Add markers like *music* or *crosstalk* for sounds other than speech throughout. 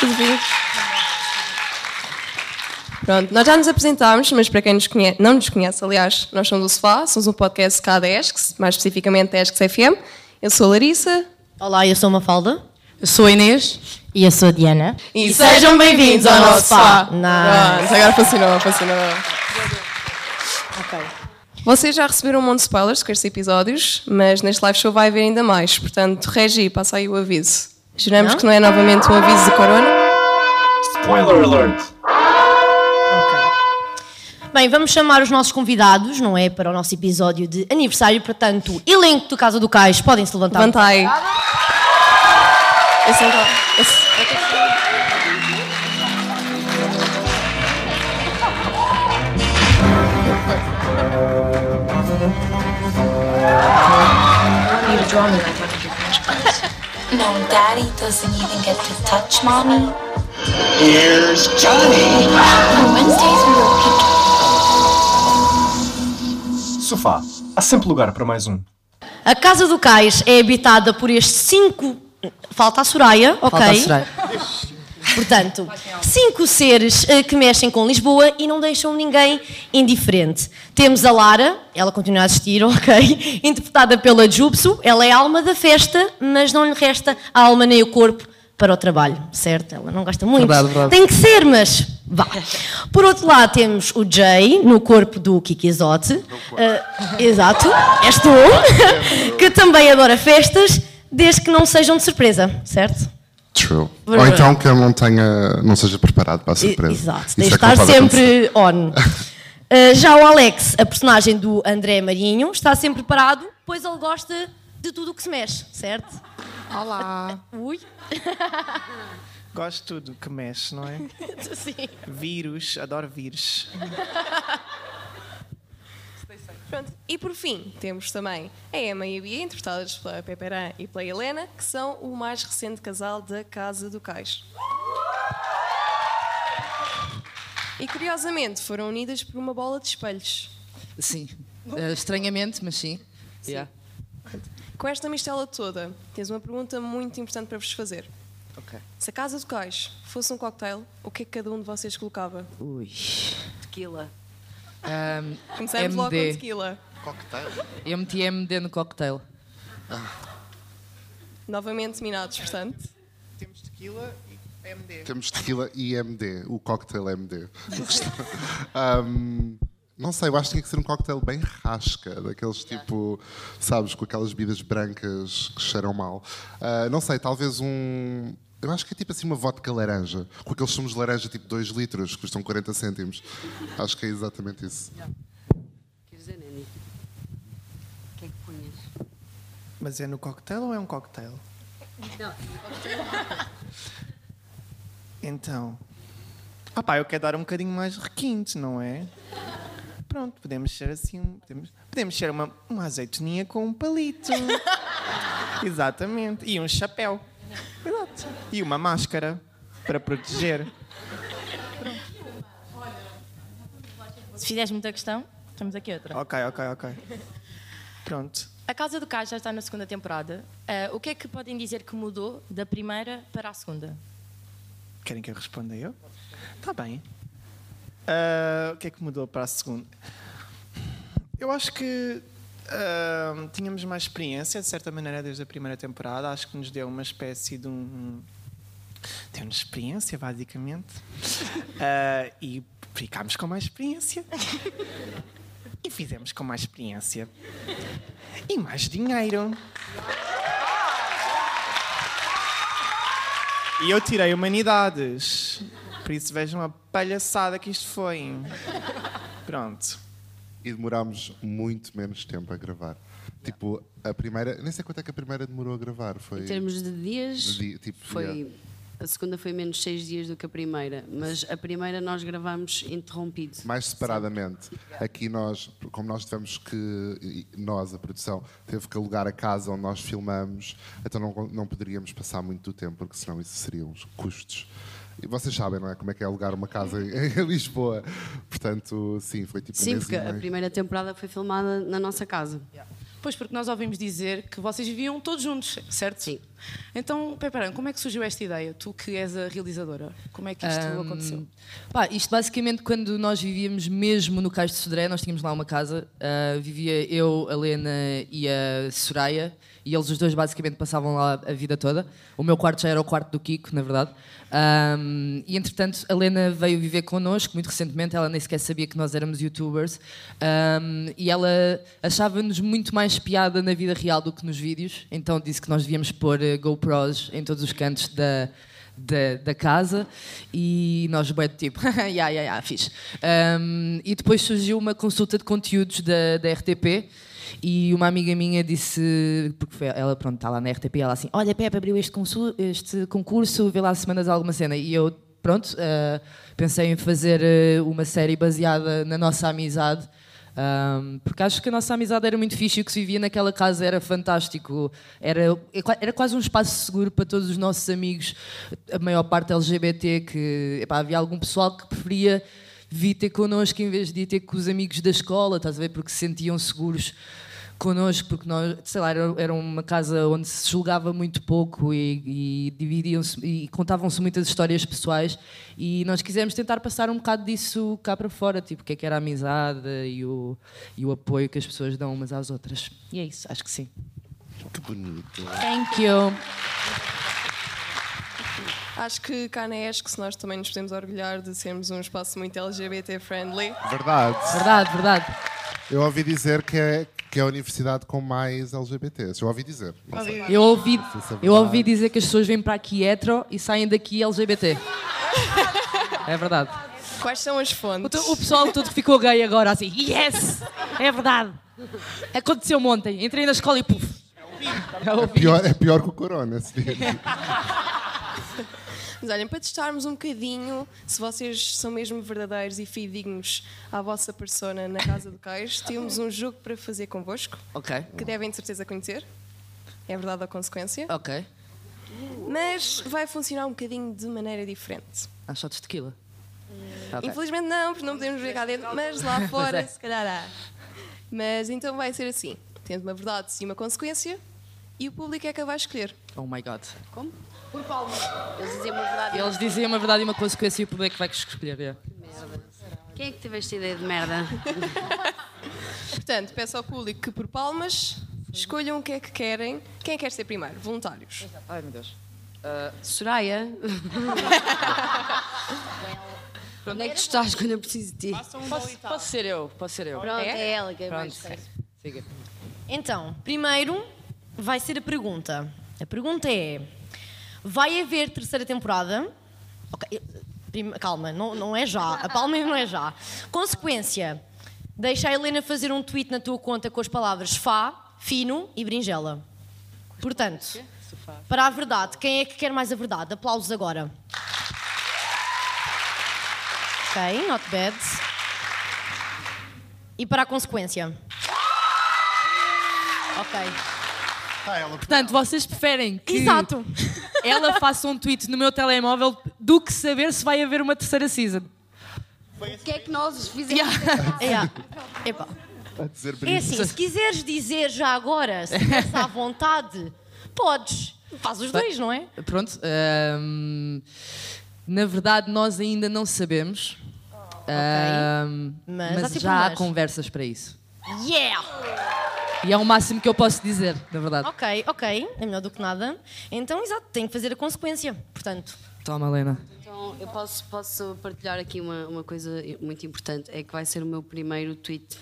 Tudo bem? Pronto, nós já nos apresentámos, mas para quem nos conhece, não nos conhece, aliás, nós somos o Sofá, somos um podcast cá da ESCS, mais especificamente da ESCS FM. Eu sou a Larissa. Olá, eu sou Mafalda. Eu sou a Inês. E eu sou a Diana. E, sejam bem-vindos ao nosso Sofá. Nice. Pronto, agora funcionou, funcionou. Ok. Vocês já receberam um monte de spoilers com estes episódios, mas neste live show vai haver ainda mais. Portanto, Regi, passa aí o aviso. Juramos Não? que não é novamente um aviso de corona. Spoiler alert! Bem, vamos chamar os nossos convidados, não é? Para o nosso episódio de aniversário. Portanto, elenco do Casa do Cais, podem se levantar. Levanta aí. Esse não tá- esse- You No, Daddy doesn't even get to touch Mommy. Here's Johnny! On Wednesdays we were Sofá. Há sempre lugar para mais um. A Casa do Cais é habitada por estes cinco. Falta a Soraya, ok? Falta a Soraya. Portanto, cinco seres eh, que mexem com Lisboa e não deixam ninguém indiferente. Temos a Lara, ela continua a existir, *laughs* ok? Interpretada pela Jubso, ela é a alma da festa, mas não lhe resta a alma nem o corpo para o trabalho, certo? Ela não gosta muito. Verdade, verdade. Tem que ser, mas vá. Por outro lado, temos o Jay, no corpo do Kiki Isote. Eh, exato, és tu, *laughs* que também adora festas, desde que não sejam de surpresa, certo? True. Ou então que eu não tenha, não seja preparado para a surpresa. Exato, Isso tem é de estar sempre on. Uh, *laughs* já o Alex, a personagem do André Marinho, está sempre preparado, pois ele gosta de tudo o que se mexe, certo? Olá. *laughs* Ui. Gosto de tudo que mexe, não é? *laughs* Sim. Vírus, adoro vírus. Pronto. E por fim, temos também a Emma e a Bia, interpretadas pela Peperan e pela Helena, que são o mais recente casal da Casa do Cais. E curiosamente foram unidas por uma bola de espelhos. Sim. Eh, estranhamente, mas sim. Yeah. Com esta mistela toda, tens uma pergunta muito importante para vos fazer. Ok. Se a Casa do Cais fosse um cocktail, o que é que cada um de vocês colocava? Ui. Tequila. Ahm, Começamos logo com MD. tequila. Eu meti MD no cocktail. Novamente minados, portanto. Temos tequila e MD. Temos tequila e MD, o cocktail MD. *laughs* Ahm, não sei, eu acho que tinha que ser um cocktail bem rasca, daqueles tipo, sabes, com aquelas bebidas brancas que cheiram mal. Ah, não sei, talvez um. Eu acho que é tipo assim uma vodka laranja, com aqueles sumos de laranja tipo 2 litros, que custam 40 cêntimos. Acho que é exatamente isso. Quer dizer, Nani? O que é que punhas? Mas é no cocktail ou é um cocktail? Não, *laughs* Então. Ah pá, eu quero dar um bocadinho mais requinte, não é? Pronto, podemos ser assim. um- Podemos, podemos ser uma, uma azeitoninha com um palito. *laughs* Exatamente. E um chapéu. E uma máscara para proteger. Se fizeres muita questão, temos aqui outra. Ok, ok, ok. Pronto. A Casa do Cais já está na segunda temporada. Ah, o que é que podem dizer que mudou da primeira para a segunda? Querem que eu responda eu? Está bem. Ah, o que é que mudou para a segunda? Eu acho que tínhamos mais experiência, de certa maneira, desde a primeira temporada. Acho que nos deu uma espécie de um. Deu-nos experiência, basicamente. *laughs* Ah, e ficámos com mais experiência. E fizemos com mais experiência. E mais dinheiro. E eu tirei humanidades. Por isso vejam a palhaçada que isto foi. Pronto. E demorámos muito menos tempo a gravar. Tipo, a primeira. Nem sei quanto é que a primeira demorou a gravar. Foi. Em termos de dias, de dia, tipo, foi, yeah. a segunda foi menos seis dias do que a primeira, mas a primeira nós gravámos interrompido. mais separadamente. Aqui nós, como nós tivemos que, nós, a produção, teve que alugar a casa onde nós filmamos, então não, não poderíamos passar muito do tempo, porque senão isso seriam os custos. E vocês sabem, não é? Como é que é alugar uma casa *laughs* em, Lisboa. Portanto, sim, foi tipo um Sim, mês porque a primeira temporada foi filmada na nossa casa. Pois, porque nós ouvimos dizer que vocês viviam todos juntos, certo? Sim. Então, Peperan, como é que surgiu esta ideia? Tu que és a realizadora, como é que isto Hum, aconteceu? Pá, isto basicamente quando nós vivíamos mesmo no Cais de Sodré, nós tínhamos lá uma casa, ah, vivia eu, a Lena e a Soraya, e eles os dois basicamente passavam lá a vida toda. O meu quarto já era o quarto do Kiko, na verdade. Ahm, e entretanto, a Lena veio viver connosco muito recentemente, ela nem sequer sabia que nós éramos youtubers, Ahm, e ela achava-nos muito mais piada na vida real do que nos vídeos, então disse que nós devíamos pôr eh, GoPros em todos os cantos da, da, da casa e nós bem tipo, *laughs* ya, ya, ya, fixe. Um, e depois surgiu uma consulta de conteúdos da, da RTP e uma amiga minha disse, porque foi- ela pronto, está lá na RTP, ela assim, olha Pepe, abriu este, consu- este concurso, vê lá se mandas alguma cena. E eu, pronto, uh, pensei em fazer uh, uma série baseada na nossa amizade. Um, porque acho que a nossa amizade era muito fixe e o que se vivia naquela casa era fantástico. Era, era quase um espaço seguro para todos os nossos amigos, a maior parte LGBT, que epá, havia algum pessoal que preferia vir ter connosco em vez de ir ter com os amigos da escola, estás a ver? Porque se sentiam seguros connosco, porque nós, sei lá, era, era uma casa onde se julgava muito pouco e, e dividiam-se e contavam-se muitas histórias pessoais e nós quisemos tentar passar um bocado disso cá para fora, tipo, o que é que era a amizade e o, e o apoio que as pessoas dão umas às outras. E é isso, acho que sim. Que bonito. Thank you. Acho que cá na ESC nós também nos podemos orgulhar de sermos um espaço muito LGBT friendly. Verdade. Verdade, verdade. Eu ouvi dizer que é, que é a universidade com mais LGBTs. Eu ouvi dizer. Eu ouvi, é eu ouvi dizer que as pessoas vêm para aqui hetero e saem daqui LGBT. É verdade. Quais são as fontes? O, o pessoal todo ficou gay agora, assim, yes! É verdade. Aconteceu ontem. Entrei na escola e puf. É pior, é pior que o corona. se. *laughs* Mas olhem, para testarmos um bocadinho se vocês são mesmo verdadeiros e fidedignos à vossa persona na Casa do Cais, *laughs* temos um jogo para fazer convosco, Ok. que devem de certeza conhecer. É verdade ou consequência. Ok. Mas vai funcionar um bocadinho de maneira diferente. Há shots de tequila. Ok. Infelizmente não, porque não podemos ver cá dentro, mas lá *laughs* Pois fora é. se calhar há. Mas então vai ser assim: tendo uma verdade e uma consequência, e o público é que a vai escolher. Oh my god. Como? Por palmas. Eles diziam uma verdade. e Eles diziam uma verdade e uma consequência e o público vai escolher. é. Merda. Quem é que teve esta ideia de merda? *laughs* Portanto, peço ao público que por palmas escolham o que é que querem. Quem quer ser primeiro? Voluntários. Ai meu Deus. Soraya. *laughs* Onde é que tu estás quando eu preciso de ti? Posso, posso ser eu? Posso ser eu? Pronto, é ela que é Pronto. mais Siga. Então, primeiro vai ser a pergunta. A pergunta é: vai haver terceira temporada? Ok, eu- prim- calma, não, não é já. A palma não é já. Consequência: deixa a Helena fazer um tweet na tua conta com as palavras Fá, Fino e Brinjela. Portanto, para a verdade, quem é que quer mais a verdade? Aplausos agora. Ok, not bad. E para a consequência? Ok. Portanto, vocês preferem que Exato. ela faça um tweet no meu telemóvel do que saber se vai haver uma terceira season. O que é que nós fizemos? Yeah. *laughs* Epá. A dizer É assim, se quiseres dizer já agora, se *laughs* estiveres à vontade, podes. Faz os dois, não é? Pronto. ahm, na verdade, nós ainda não sabemos. Ahm, Mas mas há tipo já há mas. conversas para isso. Yeah! E é o máximo que eu posso dizer, na verdade. Ok, ok. É melhor do que nada. Então, exato, tem que fazer a consequência. Portanto, Toma, Helena. Então, eu posso, posso partilhar aqui uma, uma coisa muito importante. É que vai ser o meu primeiro tweet.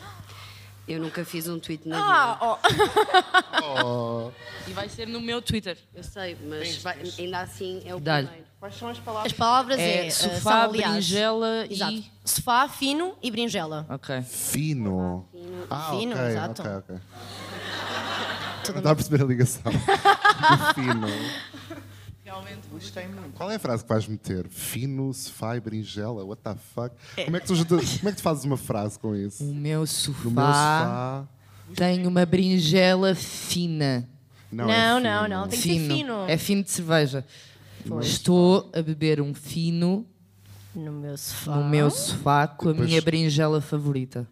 Eu nunca fiz um tweet na Ah, vida. Oh, *laughs* E vai ser no meu Twitter. Eu sei, mas vai- ainda assim é o primeiro. Quais são as palavras? as palavras É é, sofá, são, aliás, brinjela e- Exato. Sofá, fino e brinjela. Ok. fino. Ah, Fino, ok, exato. ok, ok. Não estava a perceber a ligação. *laughs* Fino. Realmente gostei muito. Qual é a frase que vais meter? Fino, sofá e berinjela? What the fuck? Como, é que tu, como é que tu fazes uma frase com isso? O meu sofá, meu sofá. tem uma berinjela fina. Não, Não, é não, fino. não, tem que ser fino. É fino de cerveja. Estou a beber um fino No meu sofá. no meu sofá com a Depois- minha berinjela favorita.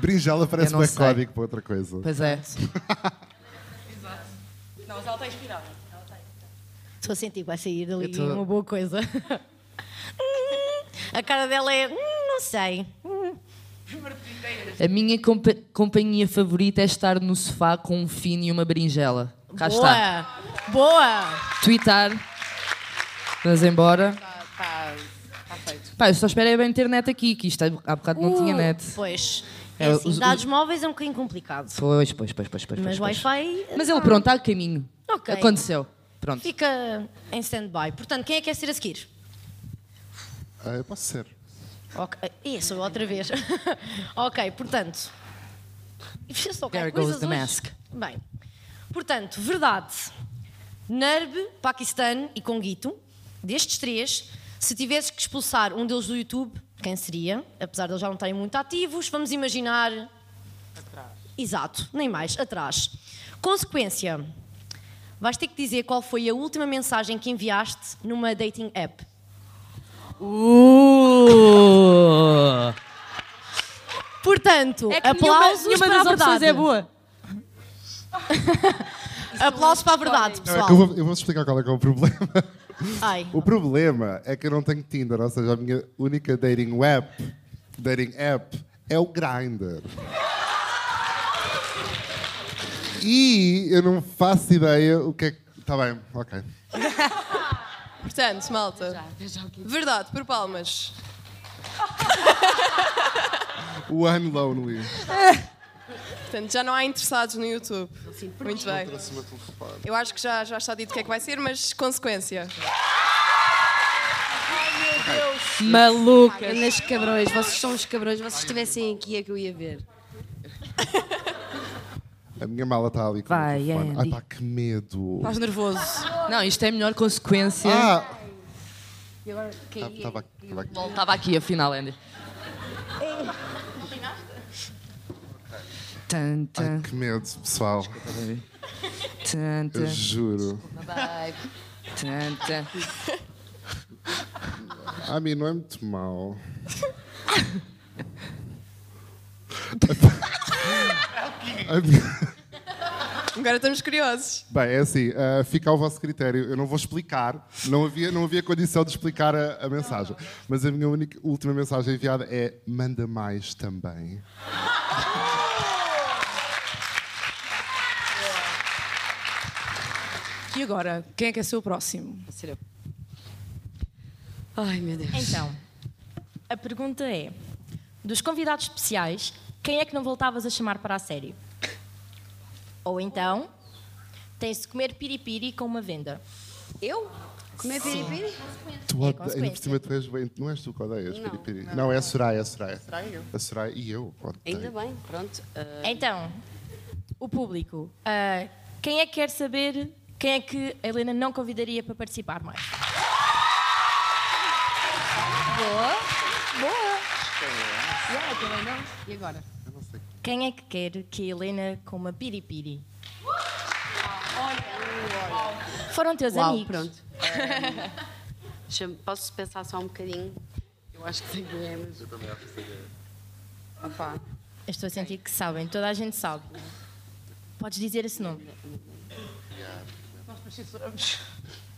Berinjela parece sei. código para outra coisa. Pois é. *laughs* Não, mas ela está inspirada. Estou a sentir que vai sair dali tô- uma boa coisa. *laughs* A cara dela é. hum, não sei. A minha compa- companhia favorita é estar no sofá com um fino e uma berinjela. Cá está. Boa! Boa! Tweetar. Vamos embora. Está tá feito. Pá, eu só espero é bem ter net aqui, que isto há bocado não tinha Uh, net. Pois. É, É, assim, os- dados móveis é um bocadinho complicado. Pois, pois, pois, pois, pois. Mas pois, pois. Wi-Fi. Mas ele ah, pronto, está a caminho. Ok. Aconteceu. Pronto. Fica em stand-by. Portanto, quem é que quer ser a seguir? Ah, eu posso ser. Ok. Ih, sou eu outra vez. *laughs* ok, portanto. There goes the hoje. mask. Bem. Portanto, verdade. Nerb, Paquistão e Conguito, destes três, se tivesses que expulsar um deles do YouTube, quem seria? Apesar de eles já não estarem muito ativos, vamos imaginar. Atrás. Exato, nem mais, atrás. Consequência. Vais ter que dizer qual foi a última mensagem que enviaste numa dating app. Uh! Portanto, É que aplausos nenhuma, para nenhuma a das opções verdade. é boa. *laughs* Aplausos para a verdade, Não, pessoal. é que eu vou, eu vou explicar qual é, que é o problema. Ai. O problema é que eu não tenho Tinder, ou seja, a minha única dating web, dating app, é o Grindr. E eu não faço ideia o que é que. Está bem, ok. *laughs* Portanto, malta. Verdade, por palmas. *laughs* One Lonely. Portanto, já não há interessados no YouTube. Muito bem. Eu acho que já, já está dito o que é que vai ser, mas consequência. Maluca. Andas cabrões, vocês são os cabrões, vocês estivessem aqui é que eu ia ver. *laughs* A minha mala está ali com Vai, o telefone. Ai Andy. pá, que medo. Estás nervoso. Não, isto é a melhor consequência. Ah! E agora, quem é? Estava aqui. tava aqui. Estava aqui, afinal, Andy. Tan, tan, Ai, que medo, pessoal. tan, Eu tan, juro. Tan, tan. A mim não é muito mau. *laughs* *laughs* Agora estamos curiosos. Bem, é assim, ah, fica ao vosso critério. Eu não vou explicar, não havia, não havia condição de explicar a, a mensagem. Mas a minha única, última mensagem enviada é: manda mais também. E agora, quem é que é ser o próximo? Vou ser eu. Ai, meu Deus. Então, a pergunta é: dos convidados especiais, quem é que não voltavas a chamar para a série? Ou então, tens de comer piripiri com uma venda. Eu? Comer piripiri? Tu É ode- consequência. ainda por cima tu és bem. Não és tu que odeias Não, piripiri? não. Não, é a Soraya, é a Soraya. Soraya e eu. A Soraya e eu. odeio. Ainda bem, pronto. ah, Então, o público, ah, quem é que quer saber quem é que a Helena não convidaria para participar mais? Boa, boa. Yeah, não. E agora? Quem é que quer que a Helena coma piripiri? Foram teus Uau, amigos. pronto. Deixa-me- posso pensar só um bocadinho? Eu acho que sei quem é, mas... Eu também acho que sei é. Opa. Eu estou a sentir que sabem, toda a gente sabe. Podes dizer esse nome.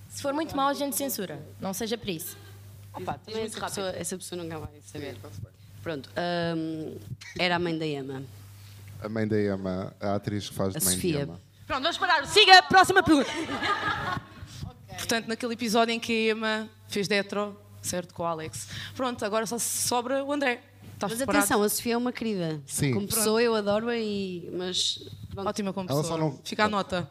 Se for muito mau, a gente censura. Não seja por isso. Opa, essa pessoa, essa pessoa nunca vai saber. Pronto. era a mãe da Emma. A mãe da Emma, a atriz que faz A de mãe Sofia. de Emma. Pronto, vamos parar. Siga, próxima pergunta. *laughs* Portanto, naquele episódio em que a Emma fez de hetero, certo, com o Alex. Pronto, agora só sobra o André. Estás Mas preparado? atenção, a Sofia é uma querida. Sim. Como pessoa, eu adoro-a e... Mas... pronto. Ótima como Ela pessoa. só não- Fica a nota.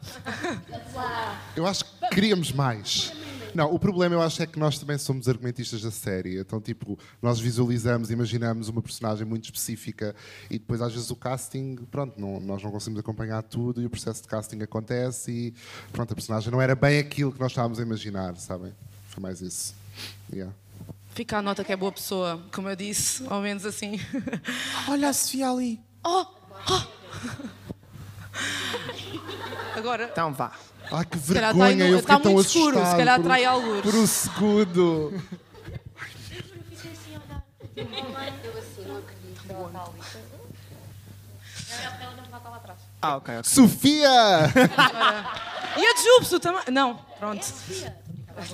*laughs* Eu acho que queríamos mais. Não, o problema eu acho é que nós também somos argumentistas da série. Então, tipo, nós visualizamos, imaginamos uma personagem muito específica e depois, às vezes, o casting, pronto, não- nós não conseguimos acompanhar tudo e o processo de casting acontece e, pronto, a personagem não era bem aquilo que nós estávamos a imaginar, sabem? Foi mais isso. Yeah. Fica a nota que é boa pessoa, como eu disse, ao menos assim. *laughs* Olha a Sofia ali. Oh! oh. *laughs* Agora, Então vá. Ai, que calhar está vergonha, no- eu fiquei está tão muito escuro, se calhar por- atrai algures. Por um segundo. Ah, ok, ok. Sofia! *laughs* E a de Júpiter também. Não, pronto.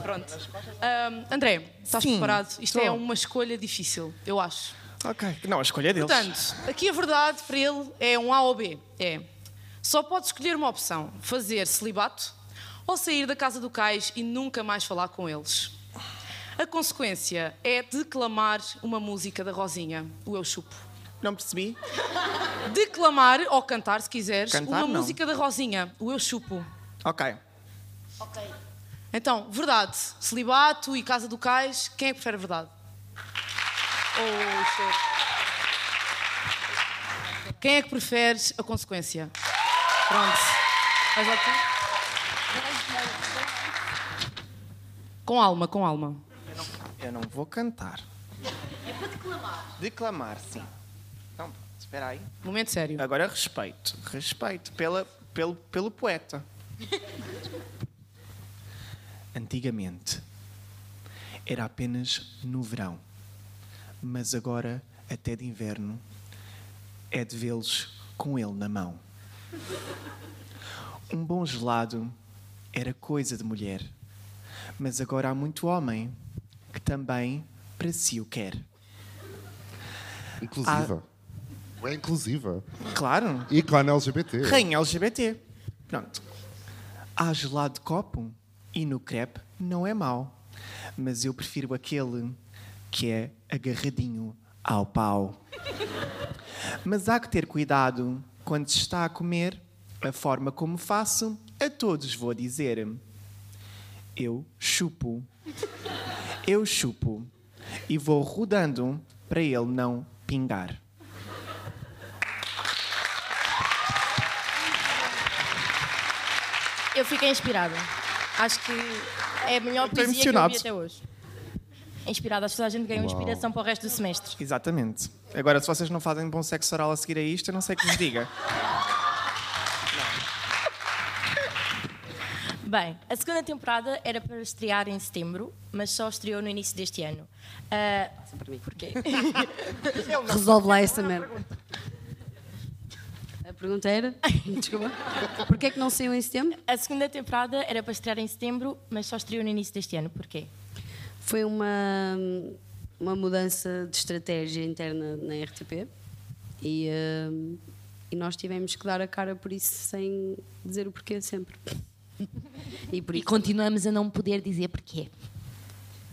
Pronto. Ahm, André, estás Sim, preparado? Isto é estou. uma escolha difícil, eu acho. Ok. Não, a escolha é deles. Portanto, aqui a verdade para ele é um A ou B. É. Só pode escolher uma opção: fazer celibato ou sair da casa do cais e nunca mais falar com eles. A consequência é declamar uma música da Rosinha, o Eu Chupo. Não percebi. Declamar ou cantar, se quiseres, Cantar, uma não. música da Rosinha, o Eu Chupo. Ok. Então, verdade, celibato e casa do cais, quem é que prefere a verdade? Oh. Quem é que prefere a consequência? Pronto. Lá tu? Com alma, com alma. Eu não vou cantar. É para declamar. Declamar, sim. Então, pronto, espera aí. Momento sério. Agora respeito. Respeito pela, pelo, pelo poeta. *laughs* Antigamente era apenas no verão, mas agora, até de inverno, é de vê-los com ele na mão. Um bom gelado era coisa de mulher, mas agora há muito homem que também para si o quer. Inclusiva. É inclusiva. Claro. Ícone LGBT. Rainha LGBT. Pronto. Há gelado de copo e no crepe não é mau. Mas eu prefiro aquele que é agarradinho ao pau. Mas há que ter cuidado quando se está a comer. A forma como faço, a todos vou dizer. Eu chupo. Eu chupo. E vou rodando para ele não pingar. Eu fiquei inspirada. Acho que é a melhor poesia que eu vi até hoje. Inspirada, acho que toda a gente ganhou Uau. inspiração para o resto do semestre. Exatamente. Agora, se vocês não fazem bom sexo oral a seguir a isto, eu não sei o que vos diga. *laughs* Bem, a segunda temporada era para estrear em setembro, mas só estreou no início deste ano. Ah, Porquê? *laughs* Resolve lá essa merda. A pergunta era? *laughs* Desculpa. Porquê é que não saiu em setembro? A segunda temporada era para estrear em setembro, mas só estreou no início deste ano. Porquê? Foi uma, uma mudança de estratégia interna na RTP e, hum, e nós tivemos que dar a cara por isso sem dizer o porquê sempre. *laughs* E, por E continuamos a não poder dizer porquê.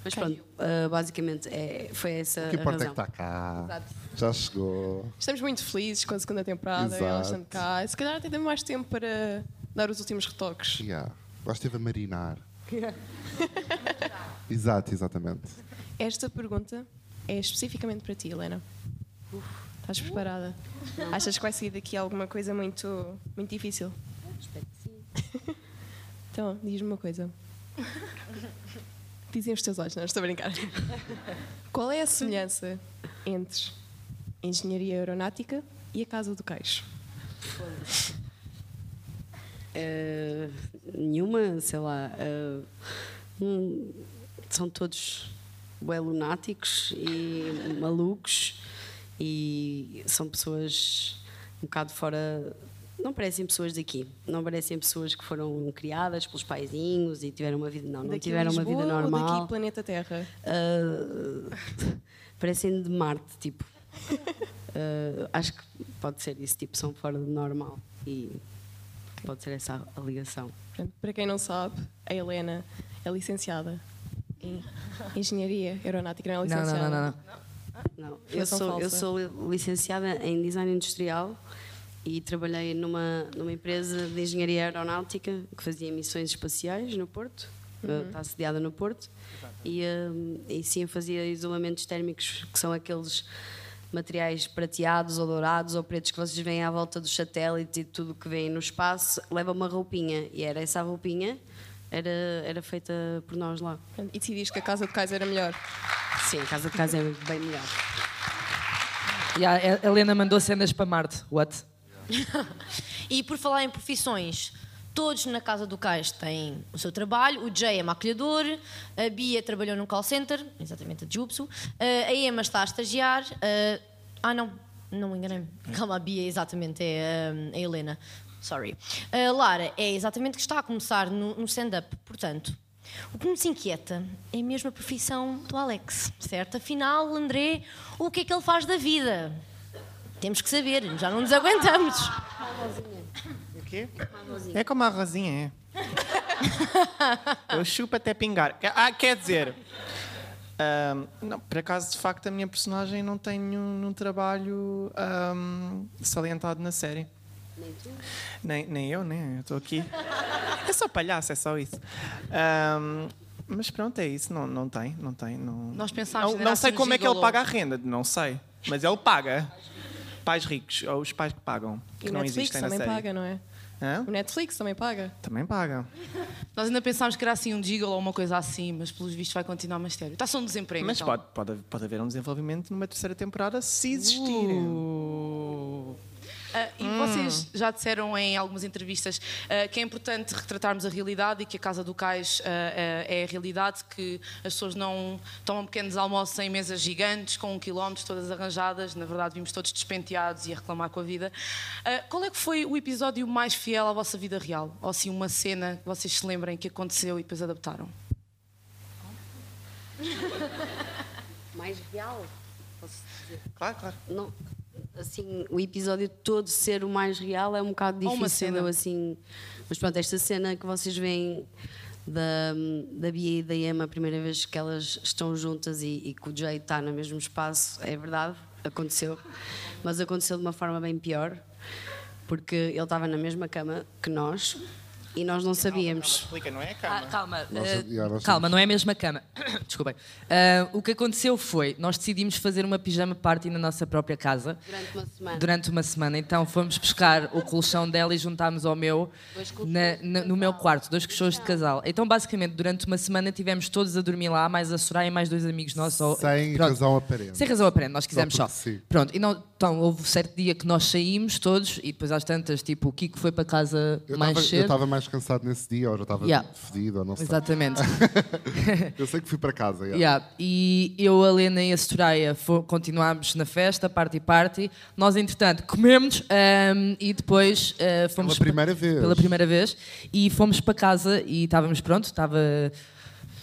Mas pronto, uh, basicamente é, foi essa O que a importa é razão. que está cá. Exato. Já chegou. Estamos muito felizes com a segunda temporada, Exato. elas estão cá. E Se calhar até temos mais tempo para dar os últimos retoques. Yeah. Esteve a marinar. *laughs* Exato, exatamente. Esta pergunta é especificamente para ti, Helena. Estás preparada? Achas que vai sair daqui alguma coisa muito, muito difícil? Espero que sim. *laughs* Então, diz-me uma coisa. Dizem os teus olhos, não estou a brincar. Qual é a semelhança entre engenharia aeronáutica e a Casa do Queixo? Uh, nenhuma, sei lá. uh, hum, são todos bué lunáticos e malucos e são pessoas um bocado fora. Não parecem pessoas daqui. Não parecem pessoas que foram criadas pelos paizinhos e tiveram uma vida. Não, não Daqui tiveram uma Lisboa vida Ou normal. daqui planeta Terra? Uh, parecem de Marte, tipo. Uh, acho que pode ser isso, tipo, são fora do normal. E pode ser essa a ligação. Para quem não sabe, a Helena é licenciada em engenharia aeronáutica, não é Não, não, licenciada? não, não, Não, eu sou, eu sou licenciada em design industrial e trabalhei numa, numa empresa de engenharia aeronáutica que fazia missões espaciais no Porto, Uhum. está assediada no Porto, e, hum, e sim fazia isolamentos térmicos, que são aqueles materiais prateados ou dourados ou pretos que vocês veem à volta dos satélites e tudo que vem no espaço, leva uma roupinha, e era essa roupinha, era, era feita por nós lá. E decidiste que a Casa de Cais era melhor? Sim, a casa de casa é bem melhor. E a a Helena mandou cenas para Marte. What? *laughs* E por falar em profissões, todos na Casa do Cais têm o seu trabalho. O Jay é maquilhador, a Bia trabalhou num call center, exatamente a de Jupso, a Emma está a estagiar. ah, ah, não, não me enganei. Calma, a Bia, exatamente, é ah, a Helena. Sorry. A Lara é exatamente que está a começar no, no stand-up. Portanto, o que nos inquieta é a profissão do Alex, certo? Afinal, André, o que é que ele faz da vida? Temos que saber, já não nos aguentamos. O quê? É como a Rosinha, é. *laughs* Eu chupo até pingar. Ah, quer dizer. ahm, não, por acaso, de facto, a minha personagem não tem nenhum, nenhum trabalho ahm, salientado na série. Nem tu? Nem, nem eu, né? Eu estou aqui. É só palhaço, é só isso. Ahm, mas pronto, é isso. Não, não tem, não tem. Não, Nós pensámos não, que não sei um como é que ele paga a renda, não sei. Mas ele paga. Pais ricos, ou os pais que pagam, que E não Netflix existem na também série. paga, não é? Hã? O Netflix também paga. Também paga. Nós ainda pensámos que era assim um jiggle ou uma coisa assim, mas pelos vistos vai continuar mais sério. Está só um desemprego. Mas então. pode, pode, pode haver um desenvolvimento numa terceira temporada se existir. Ah, e Hum. vocês já disseram em algumas entrevistas ah, que é importante retratarmos a realidade e que a Casa do Cais ah, é a realidade, que as pessoas não tomam pequenos almoços em mesas gigantes, com um quilómetro, todas arranjadas. Na verdade, vimos todos despenteados e a reclamar com a vida. Qual é que foi o episódio mais fiel à vossa vida real? Ou assim, uma cena que vocês se lembrem que aconteceu e depois adaptaram? *laughs* Mais real? Posso dizer? Claro, claro. Não, assim, o episódio todo ser o mais real é um bocado Ou uma difícil. cena. Eu, assim, mas pronto, esta cena que vocês veem da, da Bia e da Emma, a primeira vez que elas estão juntas e, e que o Jay está no mesmo espaço, é verdade, aconteceu. Mas aconteceu de uma forma bem pior, porque ele estava na mesma cama que nós e nós não sabíamos. Explica, não é? Ah, Calma. calma, Nós- eh, yeah, nós calma, não é a mesma cama. *coughs* Desculpem. Ah, o que aconteceu foi, nós decidimos fazer uma pijama party na nossa própria casa Durante uma semana. durante uma semana. Então fomos buscar o colchão dela e juntámos ao meu Dois colchões na- na- no meu quarto, dois colchões de casal. Então basicamente durante uma semana tivemos todos a dormir lá, mais a Soraya e mais dois amigos nossos. Sem pronto. razão aparente. Sem razão aparente, nós quisemos só. porque sim. Pronto, e não, então houve um certo dia que nós saímos todos e depois às tantas, tipo, o Kiko foi para casa Eu mais eu cedo. estava mais cansado nesse dia, ou já estava Yeah. fedido, ou não sei. Exatamente. *laughs* eu sei que fui para casa. yeah. Yeah, E eu, a Lena e a Soraya continuámos na festa, party party. Nós, entretanto, comemos ahm, e depois ah, fomos. Pela primeira vez. Pela primeira vez. E fomos para casa e estávamos pronto, estava.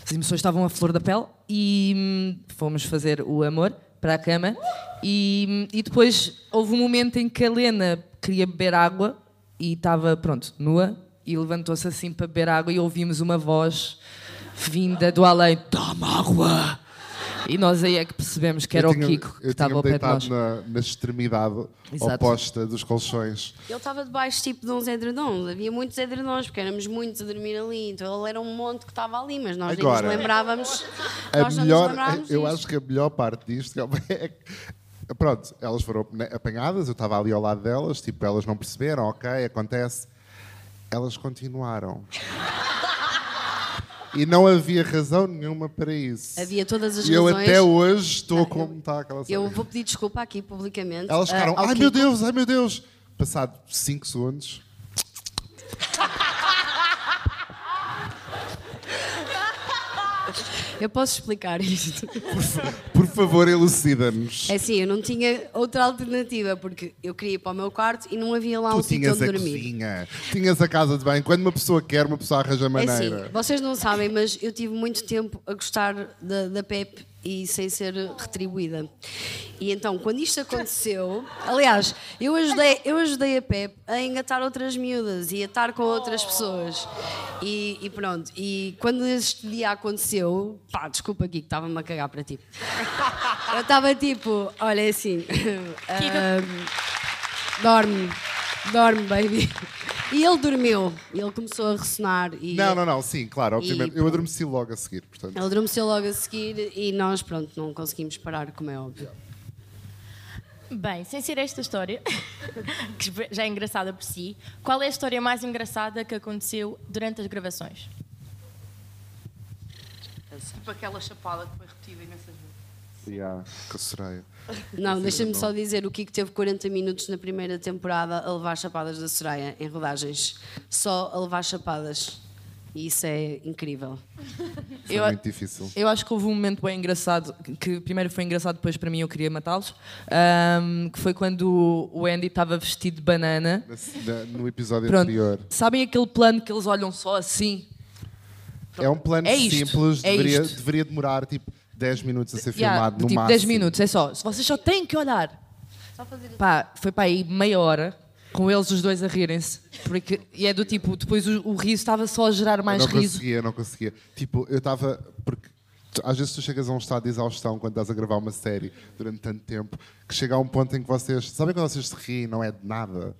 As emoções estavam à flor da pele e hum, fomos fazer o amor para a cama. E, e depois houve um momento em que a Lena queria beber água e estava, pronto, nua e levantou-se assim para beber água e ouvimos uma voz vinda do além: Toma água! E nós aí é que percebemos que era Eu o tinha- Kiko que estava ao pé de nós. na, na extremidade Exato. oposta dos colchões. Ele estava debaixo tipo de uns edredons. Havia muitos edredons, porque éramos muitos a dormir ali. Então ele era um monte que estava ali, mas nós Agora, nem nos lembrávamos. A nós não melhor, nos lembrávamos eu disto. acho que a melhor parte disto *laughs* é que, pronto, elas foram né, apanhadas, eu estava ali ao lado delas, tipo, elas não perceberam, ok, acontece. Elas continuaram. E não havia razão nenhuma para isso. Havia todas as E eu razões. até hoje estou como está aquela Eu vou pedir desculpa aqui publicamente. Elas ah, ficaram, ai meu Kiko. Deus, ai meu Deus. Passado 5 segundos, Eu posso explicar isto. *laughs* por favor, elucida-nos. É assim, eu não tinha outra alternativa, porque eu queria ir para o meu quarto e não havia lá um Tu sítio tinhas onde a dormir. cozinha, tinhas a casa de banho. Quando uma pessoa quer, uma pessoa arranja É maneira. assim, vocês não sabem, mas eu tive muito tempo a gostar da, da Pep e sem ser retribuída. E então, quando isto aconteceu, *laughs* aliás, eu ajudei, eu ajudei a Pep a engatar outras miúdas e a estar com outras pessoas. E, e pronto, e quando este dia aconteceu, pá, desculpa aqui que estava-me a cagar para ti. *laughs* Eu estava tipo, olha é assim, *laughs* ahm, dorme, dorme, baby. E ele dormiu, e ele começou a ressonar. E Não, não, não, sim, claro, obviamente. E Eu adormeci logo a seguir, portanto. Ele adormeceu logo a seguir e nós, pronto, não conseguimos parar, como é óbvio. Bem, sem ser esta história, *laughs* que já é engraçada por si, qual é a história mais engraçada que aconteceu durante as gravações? Tipo aquela chapada que foi repetida imensas vezes. Yeah, com a Soraya. Não, deixa-me só dizer, o Kiko teve 40 minutos na primeira temporada a levar chapadas da Soraya em rodagens. Só a levar chapadas. E isso é incrível. Foi Eu- muito difícil. Eu acho que houve um momento bem engraçado, que- que primeiro foi engraçado, depois para mim eu queria matá-los, ahm, que foi quando o Andy estava vestido de banana. Na- No episódio Pronto. anterior. Sabem aquele plano que eles olham só assim? É um plano É simples, é deveria, deveria demorar tipo 10 minutos a ser Yeah, filmado no tipo, máximo. 10 minutos, é só. Se vocês só têm que olhar. Pá, foi para aí meia hora com eles os dois a rirem-se. Porque, e é do tipo, depois o, o riso estava só a gerar mais eu não riso. conseguia, eu não conseguia. Tipo, eu estava. Porque tu- às vezes tu chegas a um estado de exaustão quando estás a gravar uma série durante tanto tempo que chega a um ponto em que vocês. Sabem quando vocês se riem, não é de nada?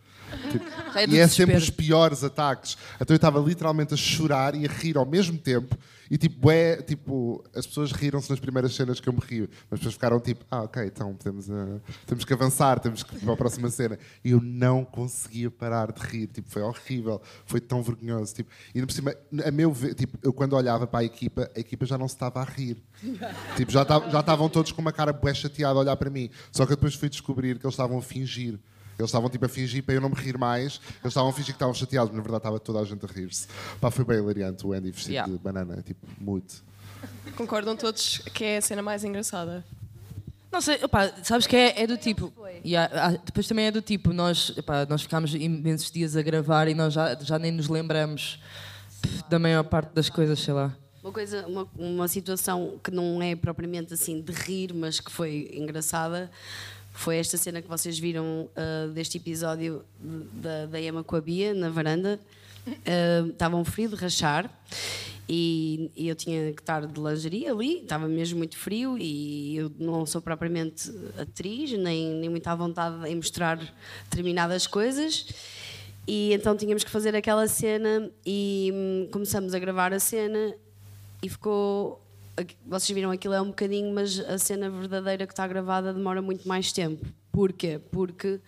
Tipo, é e é sempre desespero. os piores ataques. Então eu estava literalmente a chorar e a rir ao mesmo tempo. E tipo, é, tipo as pessoas riram-se nas primeiras cenas que eu me rio. Mas depois ficaram tipo, ah, ok, então temos, eh, temos que avançar, temos que ir para a próxima cena. E eu não conseguia parar de rir. Tipo, foi horrível, foi tão vergonhoso. Tipo, e ainda por cima, a meu ver, tipo, eu quando olhava para a equipa, a equipa já não se estava a rir. *laughs* Tipo, já estavam já estavam todos com uma cara bué chateada a olhar para mim. Só que eu depois fui descobrir que eles estavam a fingir. Eles estavam tipo a fingir para eu não me rir mais. Eles estavam a fingir que estavam chateados, mas na verdade estava toda a gente a rir-se. Pá, foi bem hilariante o Andy vestido Yeah. de banana, tipo, muito. Concordam todos que é a cena mais engraçada? Não sei, opá, sabes que é, é do tipo. Yeah, ah, depois também é do tipo, nós, opá, nós ficámos imensos dias a gravar e nós já, já nem nos lembramos pff, da maior parte das coisas, sei lá. Uma coisa, uma, uma situação que não é propriamente assim de rir, mas que foi engraçada, foi esta cena que vocês viram ah, deste episódio da, da Emma com a Bia na varanda. Ah, Estava um frio de rachar e, e eu tinha que estar de lingerie ali, estava mesmo muito frio e eu não sou propriamente atriz, nem, nem muito à vontade em mostrar determinadas coisas. E então tínhamos que fazer aquela cena e hum, começamos a gravar a cena e ficou. Vocês viram aquilo é um bocadinho, mas a cena verdadeira que está gravada demora muito mais tempo. Porquê? Porque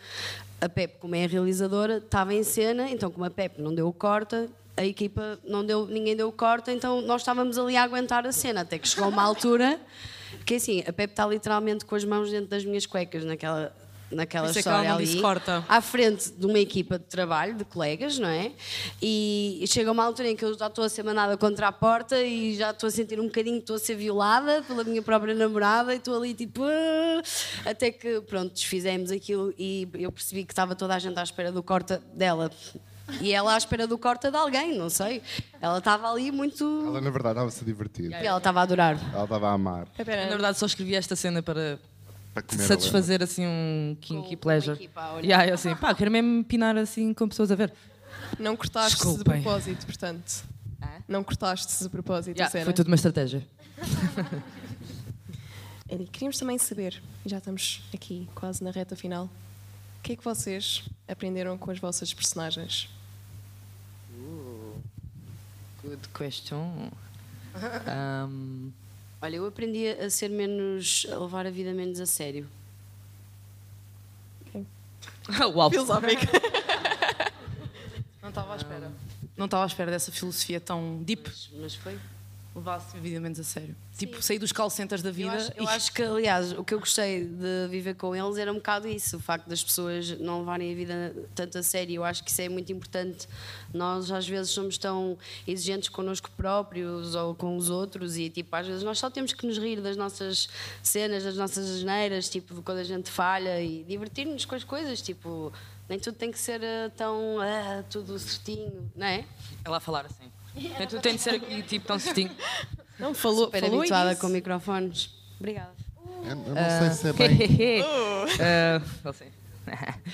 a Pep, como é a realizadora, estava em cena, então como a Pep não deu o corta, a equipa não deu, ninguém deu o corta, então nós estávamos ali a aguentar a cena, até que chegou uma altura que assim, a Pep está literalmente com as mãos dentro das minhas cuecas naquela naquela isso é história não ali, à frente de uma equipa de trabalho, de colegas, não é? E chega uma altura em que eu já estou a ser mandada contra a porta e já estou a sentir um bocadinho que estou a ser violada pela minha própria namorada e estou ali tipo. "Ah", Até que, pronto, desfizemos aquilo e eu percebi que estava toda a gente à espera do corta dela. E ela à espera do corta de alguém, não sei. Ela estava ali muito. Ela, na verdade, estava-se a divertir. E ela estava a adorar. Ela estava a amar. Na verdade, só escrevi esta cena para satisfazer assim um kinky pleasure. equipa a olhar. Yeah, eu assim, pá, quero mesmo pinar assim com pessoas a ver. Não cortaste de Desculpem. propósito, portanto. Não cortaste de propósito Yeah, a cena. foi tudo uma estratégia. *laughs* Eli, queríamos também saber, e já estamos aqui quase na reta final, o que é que vocês aprenderam com as vossas personagens? Good question. *laughs* Um, Olha, eu aprendi a ser menos. a levar a vida menos a sério. *laughs* Uau. Filosófico. Não estava à espera. Não estava à espera dessa filosofia tão deep. Mas foi. Levasse vida menos a sério. Tipo, sair dos call centers da Eu vida. acho, eu acho que, aliás, o que eu gostei de viver com eles era um bocado isso, o facto das pessoas não levarem a vida tanto a sério. Eu acho que isso é muito importante. Nós, às vezes, somos tão exigentes connosco próprios ou com os outros e, tipo, às vezes nós só temos que nos rir das nossas cenas, das nossas asneiras, tipo, de quando a gente falha e divertir-nos com as coisas, tipo, nem tudo tem que ser eh, tão, ah, tudo certinho, não é? Ela a falar assim. Nem tudo tem de ser aqui, tipo, tão certinho. Não, falou, Super falou habituada disse. com microfones. Obrigada. Eu, eu não sei se é bem. *laughs* Ah, assim.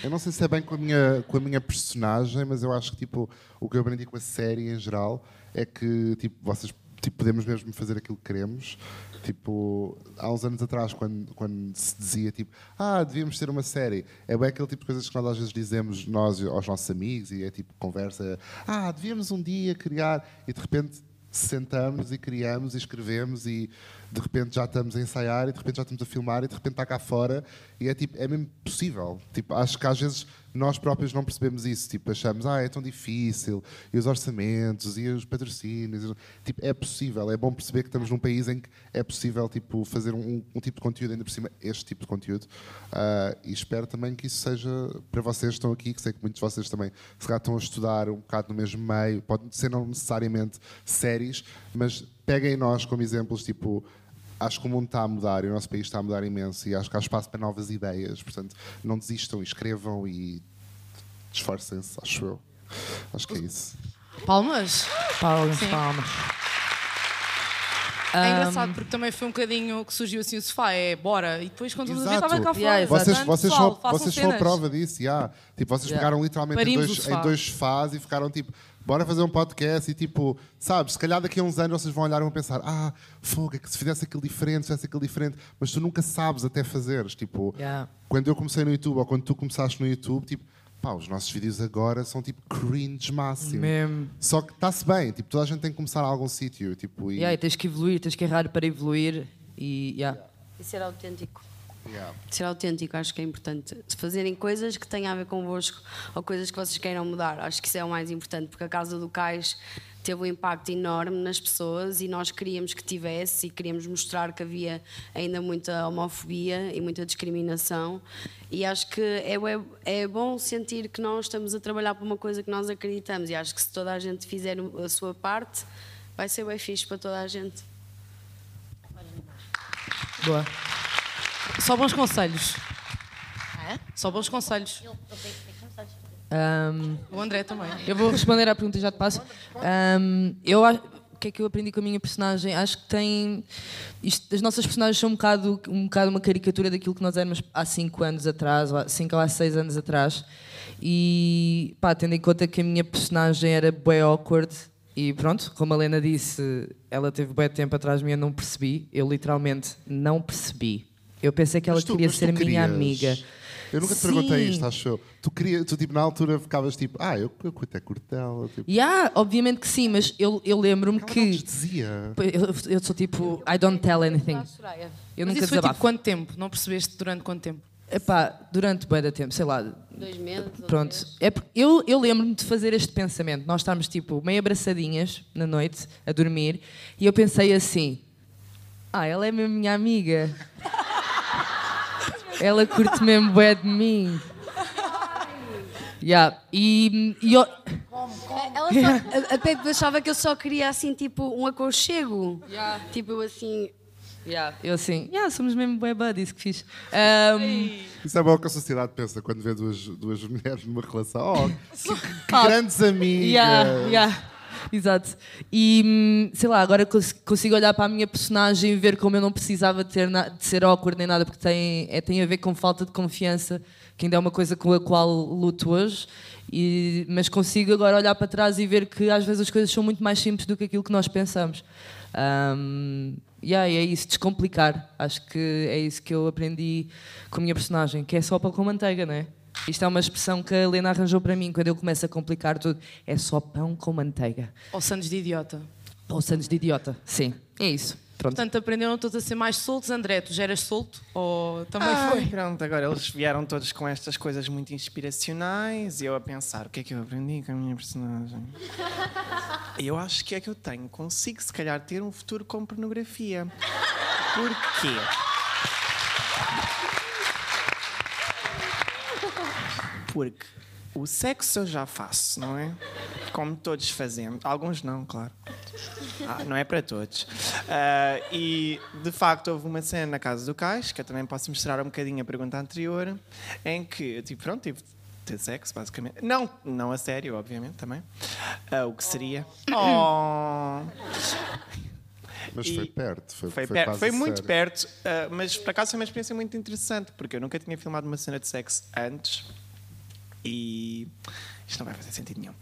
Eu não sei se é bem com a, minha, com a minha personagem, mas eu acho que tipo, o que eu aprendi com a série em geral é que tipo, vocês tipo, podemos mesmo fazer aquilo que queremos. Tipo, há uns anos atrás, quando, quando se dizia tipo, ah, devíamos ter uma série, é bem aquele tipo de coisas que nós às vezes dizemos nós aos nossos amigos e é tipo conversa, ah, devíamos um dia criar, e de repente sentamos e criamos e escrevemos e de repente já estamos a ensaiar e de repente já estamos a filmar e de repente está cá fora e é tipo é mesmo possível tipo acho que às vezes nós próprios não percebemos isso. Tipo, achamos, ah, é tão difícil, e os orçamentos, e os patrocínios. Tipo, é possível, é bom perceber que estamos num país em que é possível tipo, fazer um, um tipo de conteúdo, ainda por cima, este tipo de conteúdo. Ah, e espero também que isso seja para vocês que estão aqui, que sei que muitos de vocês também se calhar estão a estudar um bocado no mesmo meio, pode ser não necessariamente séries, mas peguem nós como exemplos, tipo, acho que o mundo está a mudar e o nosso país está a mudar imenso e acho que há espaço para novas ideias. Portanto, não desistam, escrevam e esforcem-se, acho eu. Acho que é isso. Palmas? Palmas, Sim. palmas. É engraçado porque também foi um bocadinho que surgiu assim o sofá, é bora, e depois quando vamos a ver Exato. estava cá fora. Yeah, Vocês, vocês, pessoal, vocês são a prova disso, yeah. tipo, vocês Yeah. pegaram literalmente em dois, em dois sofás e ficaram tipo, bora fazer um podcast e tipo, sabes, se calhar daqui a uns anos vocês vão olhar e vão pensar, ah, fogo, é que se fizesse aquilo diferente, se fizesse aquilo diferente, mas tu nunca sabes até fazeres, tipo, Yeah. quando eu comecei no YouTube ou quando tu começaste no YouTube, tipo, pá, os nossos vídeos agora são tipo cringe máximo. Mesmo. Só que está-se bem, tipo, toda a gente tem que começar a algum sítio, tipo, e... Yeah, e tens que evoluir, tens que errar para evoluir e yeah. E ser autêntico. Yeah. Ser autêntico, acho que é importante. Fazerem coisas que tenham a ver convosco ou coisas que vocês queiram mudar, acho que isso é o mais importante, porque a Casa do Cais teve um impacto enorme nas pessoas e nós queríamos que tivesse e queríamos mostrar que havia ainda muita homofobia e muita discriminação. E acho que é, é, é bom sentir que nós estamos a trabalhar por uma coisa que nós acreditamos e acho que se toda a gente fizer a sua parte, vai ser bem fixe para toda a gente. Boa. Só bons conselhos. É? Só bons conselhos. Ahm, O André também. eu vou responder à pergunta e já te passo. Ahm, eu o que é que eu aprendi com a minha personagem? Acho que tem. Isto, as nossas personagens são um bocado, um bocado uma caricatura daquilo que nós éramos há 5 anos atrás, ou há 5 ou há 6 anos atrás. E pá, tendo em conta que a minha personagem era bem awkward, e pronto, como a Lena disse, ela teve bem tempo atrás de mim, eu não percebi. Eu literalmente não percebi. Eu pensei que ela tu- queria ser minha querias. amiga. Eu nunca te perguntei Sim. isto, acho eu. Tu, queria, tu tipo, na altura ficavas tipo, ah, eu, eu até curto dela. Tipo, E há, obviamente que sim, mas eu, eu lembro-me que. dizia. Eu, eu sou tipo, I don't tell anything. Eu Mas nunca isso foi tipo desabafo. quanto tempo? Não percebeste durante quanto tempo? Epá, durante bem da tempo, sei lá. Dois meses? Pronto. É porque eu, eu lembro-me de fazer este pensamento. Nós estávamos tipo meio abraçadinhas na noite, a dormir, e eu pensei assim: ah, ela é minha amiga. *laughs* ela curte mesmo bué de mim. Yeah. E, e eu- Ela só, a, a Pepe achava que eu só queria assim, tipo, um aconchego. Tipo, eu assim. eu assim, yeah, somos mesmo bué buddies, que fixe. Ahm, Isso é bom que a sociedade pensa quando vê duas, duas mulheres numa relação. Oh, que, que Ah, grandes amigas. Yeah, yeah. Exato. E hum, sei lá, agora cons- consigo olhar para a minha personagem e ver como eu não precisava de, ter de ser awkward nem nada, porque tem, é, tem a ver com falta de confiança, que ainda é uma coisa com a qual luto hoje. E, mas consigo agora olhar para trás e ver que às vezes as coisas são muito mais simples do que aquilo que nós pensamos. Um, yeah, é isso, descomplicar. Acho que é isso que eu aprendi com a minha personagem, que é só pão com manteiga, não é? Isto é uma expressão que a Helena arranjou para mim quando eu começo a complicar tudo. É só pão com manteiga. Ou Santos de idiota? Ou Santos de idiota. Sim, é isso. Pronto. Portanto, aprenderam todos a ser mais soltos. André, tu já eras solto? Ou também Ai, foi? Pronto, agora eles vieram todos com estas coisas muito inspiracionais e eu a pensar o que é que eu aprendi com a minha personagem. Eu acho que é que eu tenho, consigo se calhar ter um futuro com pornografia. Porquê? Porque o sexo eu já faço, não é? Como todos fazemos. Alguns não, claro. Ah, não é para todos. Ah, e de facto houve uma cena na casa do Cais, que eu também posso mostrar um bocadinho a pergunta anterior, em que eu tipo, pronto, tive de ter sexo, basicamente. Não, não a sério, obviamente, também. Ah, o que seria. Oh. Mas E foi perto. Foi, Foi, foi per- quase foi muito sério. perto, ah, mas por acaso foi uma experiência muito interessante, porque eu nunca tinha filmado uma cena de sexo antes e isto não vai fazer sentido nenhum.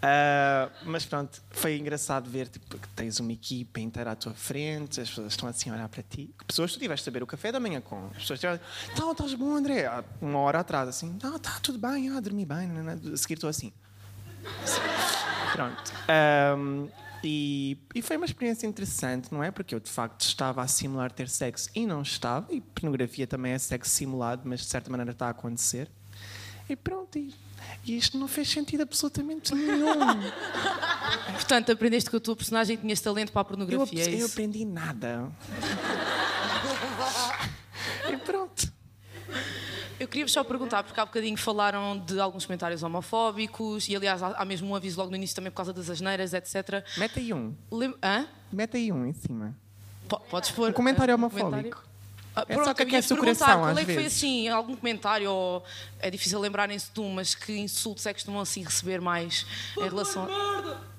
Ah, mas pronto, foi engraçado ver tipo, que tens uma equipa inteira à tua frente, as pessoas estão assim a olhar para ti. Que pessoas tu tiveste a beber o café da manhã com. As pessoas estiveram, não, estás bom, André. Há Uma hora atrás, assim, não, está tudo bem, ah, dormi bem. não, não, não." A seguir estou assim. Pronto. Ahm, e, e foi uma experiência interessante, não é? Porque eu de facto estava a simular ter sexo e não estava, e pornografia também é sexo simulado, mas de certa maneira está a acontecer. E pronto, e, e isto não fez sentido absolutamente nenhum. *laughs* Portanto, aprendeste que a tua personagem tinha talento para a eu, pornografia. é eu isso? aprendi nada. *laughs* e pronto. Eu queria-vos só perguntar, porque há bocadinho falaram de alguns comentários homofóbicos e, aliás, há, mesmo um aviso logo no início também por causa das asneiras, etc. Mete aí um. Lem- Hã? Mete aí um em cima. Po- Podes pôr. Um comentário homofóbico. comentário? Ah, É pronto, só que aquece o coração, qual às é que foi vezes. assim, algum comentário, ou é difícil lembrarem-se de um, mas que insultos é que costumam assim receber mais em relação a.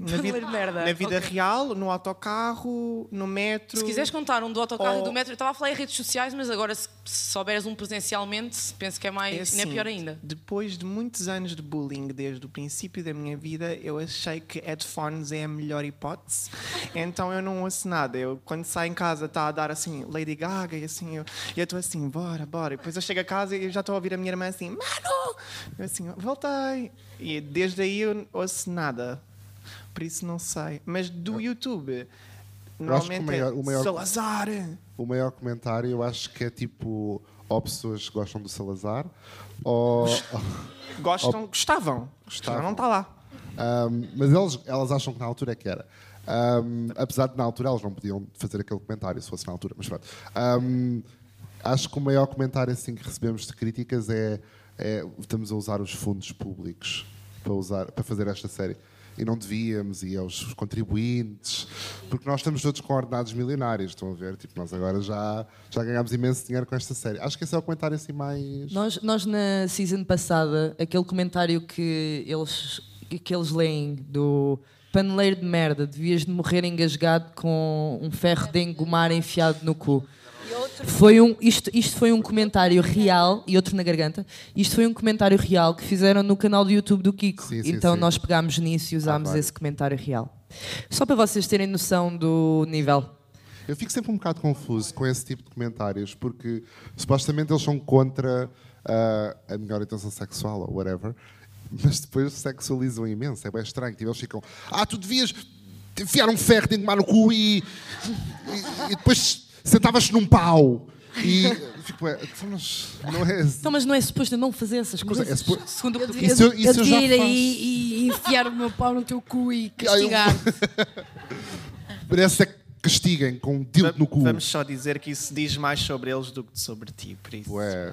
Na vida, merda. na vida Ok. real, no autocarro, no metro. Se quiseres contar um do autocarro e Ou- do metro, eu estava a falar em redes sociais, mas agora se, souberes um presencialmente, penso que é mais. É nem é assim, pior ainda. Depois de muitos anos de bullying desde o princípio da minha vida, eu achei que headphones é a melhor hipótese. *laughs* Então eu não ouço nada. Eu, quando saio em casa, está a dar assim Lady Gaga e assim, eu e eu estou assim, bora, bora. E depois eu chego a casa e já estou a ouvir a minha irmã assim, Mano! Eu assim, voltei. E desde aí eu ouço nada. Por isso não sei. Mas do YouTube, Eu acho que o normalmente maior, é o, maior, Salazar. o maior comentário eu acho que é tipo ou pessoas que gostam do Salazar ou. Gostam, ou- gostavam. Gostavam. Não está lá. Um, mas eles, elas acham que na altura é que era. Um, apesar de na altura elas não podiam fazer aquele comentário se fosse na altura, mas pronto. Um, acho que o maior comentário assim que recebemos de críticas é, é estamos a usar os fundos públicos para, usar, para fazer esta série. E não devíamos, e aos contribuintes, porque nós estamos todos com ordenados milionários, estão a ver? Tipo, nós agora já, já ganhámos imenso dinheiro com esta série. Acho que esse é o comentário assim mais. Nós, nós na season passada, aquele comentário que eles, que eles leem do paneleiro de merda, devias de morrer engasgado com um ferro de engomar enfiado no cu. Foi um, isto, isto foi um comentário real, e outro na garganta, isto foi um comentário real que fizeram no canal do YouTube do Kiko. Sim, sim, então sim. nós pegámos nisso e usámos vários. esse comentário real. Só para vocês terem noção do nível. Eu fico sempre um bocado confuso com esse tipo de comentários, porque supostamente eles são contra ah, a melhor orientação sexual ou whatever, mas depois sexualizam imenso. É bem estranho. Tipo, eles ficam, ah, tu devias enfiar um ferro dentro de mar no cu e, e, e depois sentavas-te num pau. E eu fico, "Ué, mas não é. Então, mas não é suposto eu não fazer essas Mas coisas? é supo- Segundo o que tu Eu-. Isso eu- isso eu devia ir faço. aí e enfiar o meu pau no teu cu e *laughs* eu- castigar. *laughs* Parece é que castiguem com um dildo no cu. Vamos só dizer que isso diz mais sobre eles do que sobre ti, por isso. Ué.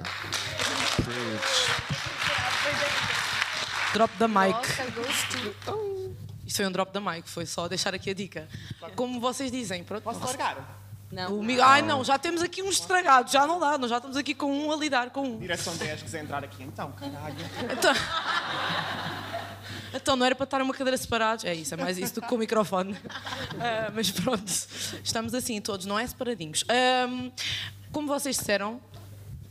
Drop da mic. Isto foi um drop da mic, foi só deixar aqui a dica. Como vocês dizem, pronto. Posso largar? Não. O Miguel, ai não, já temos aqui uns estragados, já não dá, nós já estamos aqui com um a lidar com um. Direção 10, quiser entrar aqui então, caralho. Então, então não era para estar uma cadeira separados, é isso, é mais isso do que com o microfone. Ah, mas pronto, estamos assim todos, não é separadinhos. Ahm, como vocês disseram,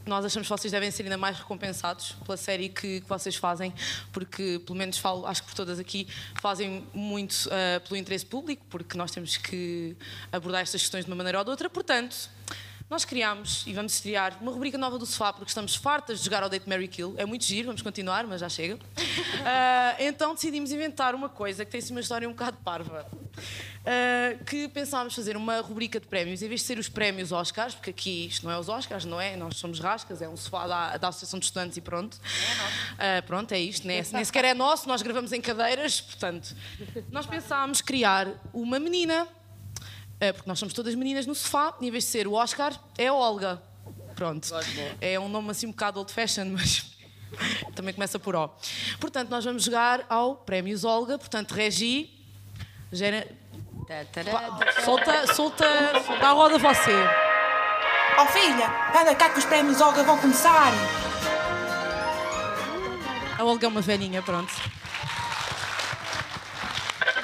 nós achamos que vocês devem ser ainda mais recompensados pela série que, que vocês fazem, porque, pelo menos falo, acho que por todas aqui, fazem muito ah, pelo interesse público, porque nós temos que abordar estas questões de uma maneira ou de outra. Portanto, nós criámos e vamos estrear uma rubrica nova do Sofá, porque estamos fartas de jogar ao Date Mary Kill. É muito giro, vamos continuar, mas já chega. *laughs* Ah, então decidimos inventar uma coisa que tem assim uma história um bocado parva. Ah, que pensámos fazer uma rubrica de prémios, em vez de ser os prémios Oscars, porque aqui isto não é os Oscars, não é? Nós somos rascas, é um sofá da, da Associação de Estudantes e pronto. Ah, pronto, é isto, né? nem sequer é nosso, nós gravamos em cadeiras, portanto. Nós pensámos criar uma menina é, porque nós somos todas meninas no sofá, e em vez de ser o Oscar, é a Olga. Pronto. É um nome assim um bocado old fashion, mas *laughs* também começa por O. Portanto, nós vamos jogar ao Prémios Olga, portanto, Regi. Gera... Solta, solta, solta a roda você. Oh filha, anda cá que os prémios Olga vão começar. A Olga é uma velhinha, pronto.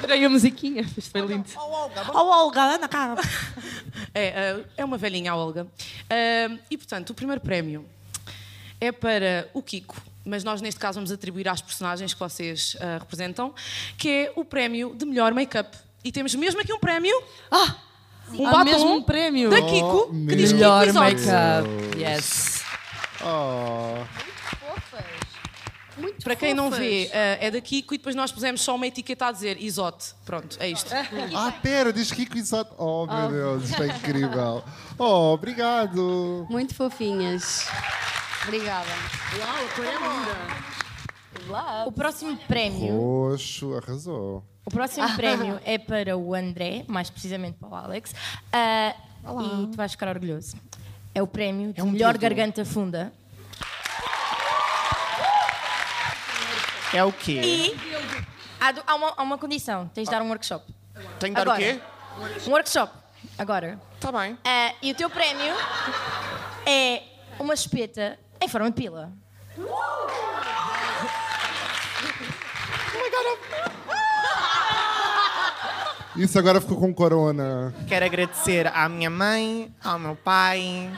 Adorei a musiquinha, isto foi lindo. Oh Olga, anda cá. *laughs* É, eh, é uma velhinha a Olga. Ah, e, portanto, o primeiro prémio é para o Kiko, mas nós neste caso vamos atribuir às personagens que vocês ah, representam, que é o prémio de melhor make-up. E temos mesmo aqui um prémio. Ah! Um Há batom mesmo um prémio. da Kiko, Oh, que diz Melhor Kiko Exotic. make-up. Yes. Oh. Muito Para quem não fofas. vê, ah, é da Kiko e depois nós pusemos só uma etiqueta a dizer Isote. Pronto, é isto. Ah, pera, diz Kiko Exoto. Oh, meu Deus, isto é incrível. Oh, obrigado. Muito fofinhas. Obrigada. Uau, a cor é linda. O próximo prémio. Roxo, arrasou. O próximo *laughs* prémio é para o André, mais precisamente para o Alex. Ah, e tu vais ficar orgulhoso. É o prémio de melhor título. garganta funda. É o quê? E há, do- há uma, há uma condição: tens de dar um workshop. Tenho que dar Agora. o quê? Um workshop. Agora. Tá bem. Ah, e o teu prémio é uma espeta em forma de pila. Isso agora ficou com corona. Quero agradecer à minha mãe, ao meu pai.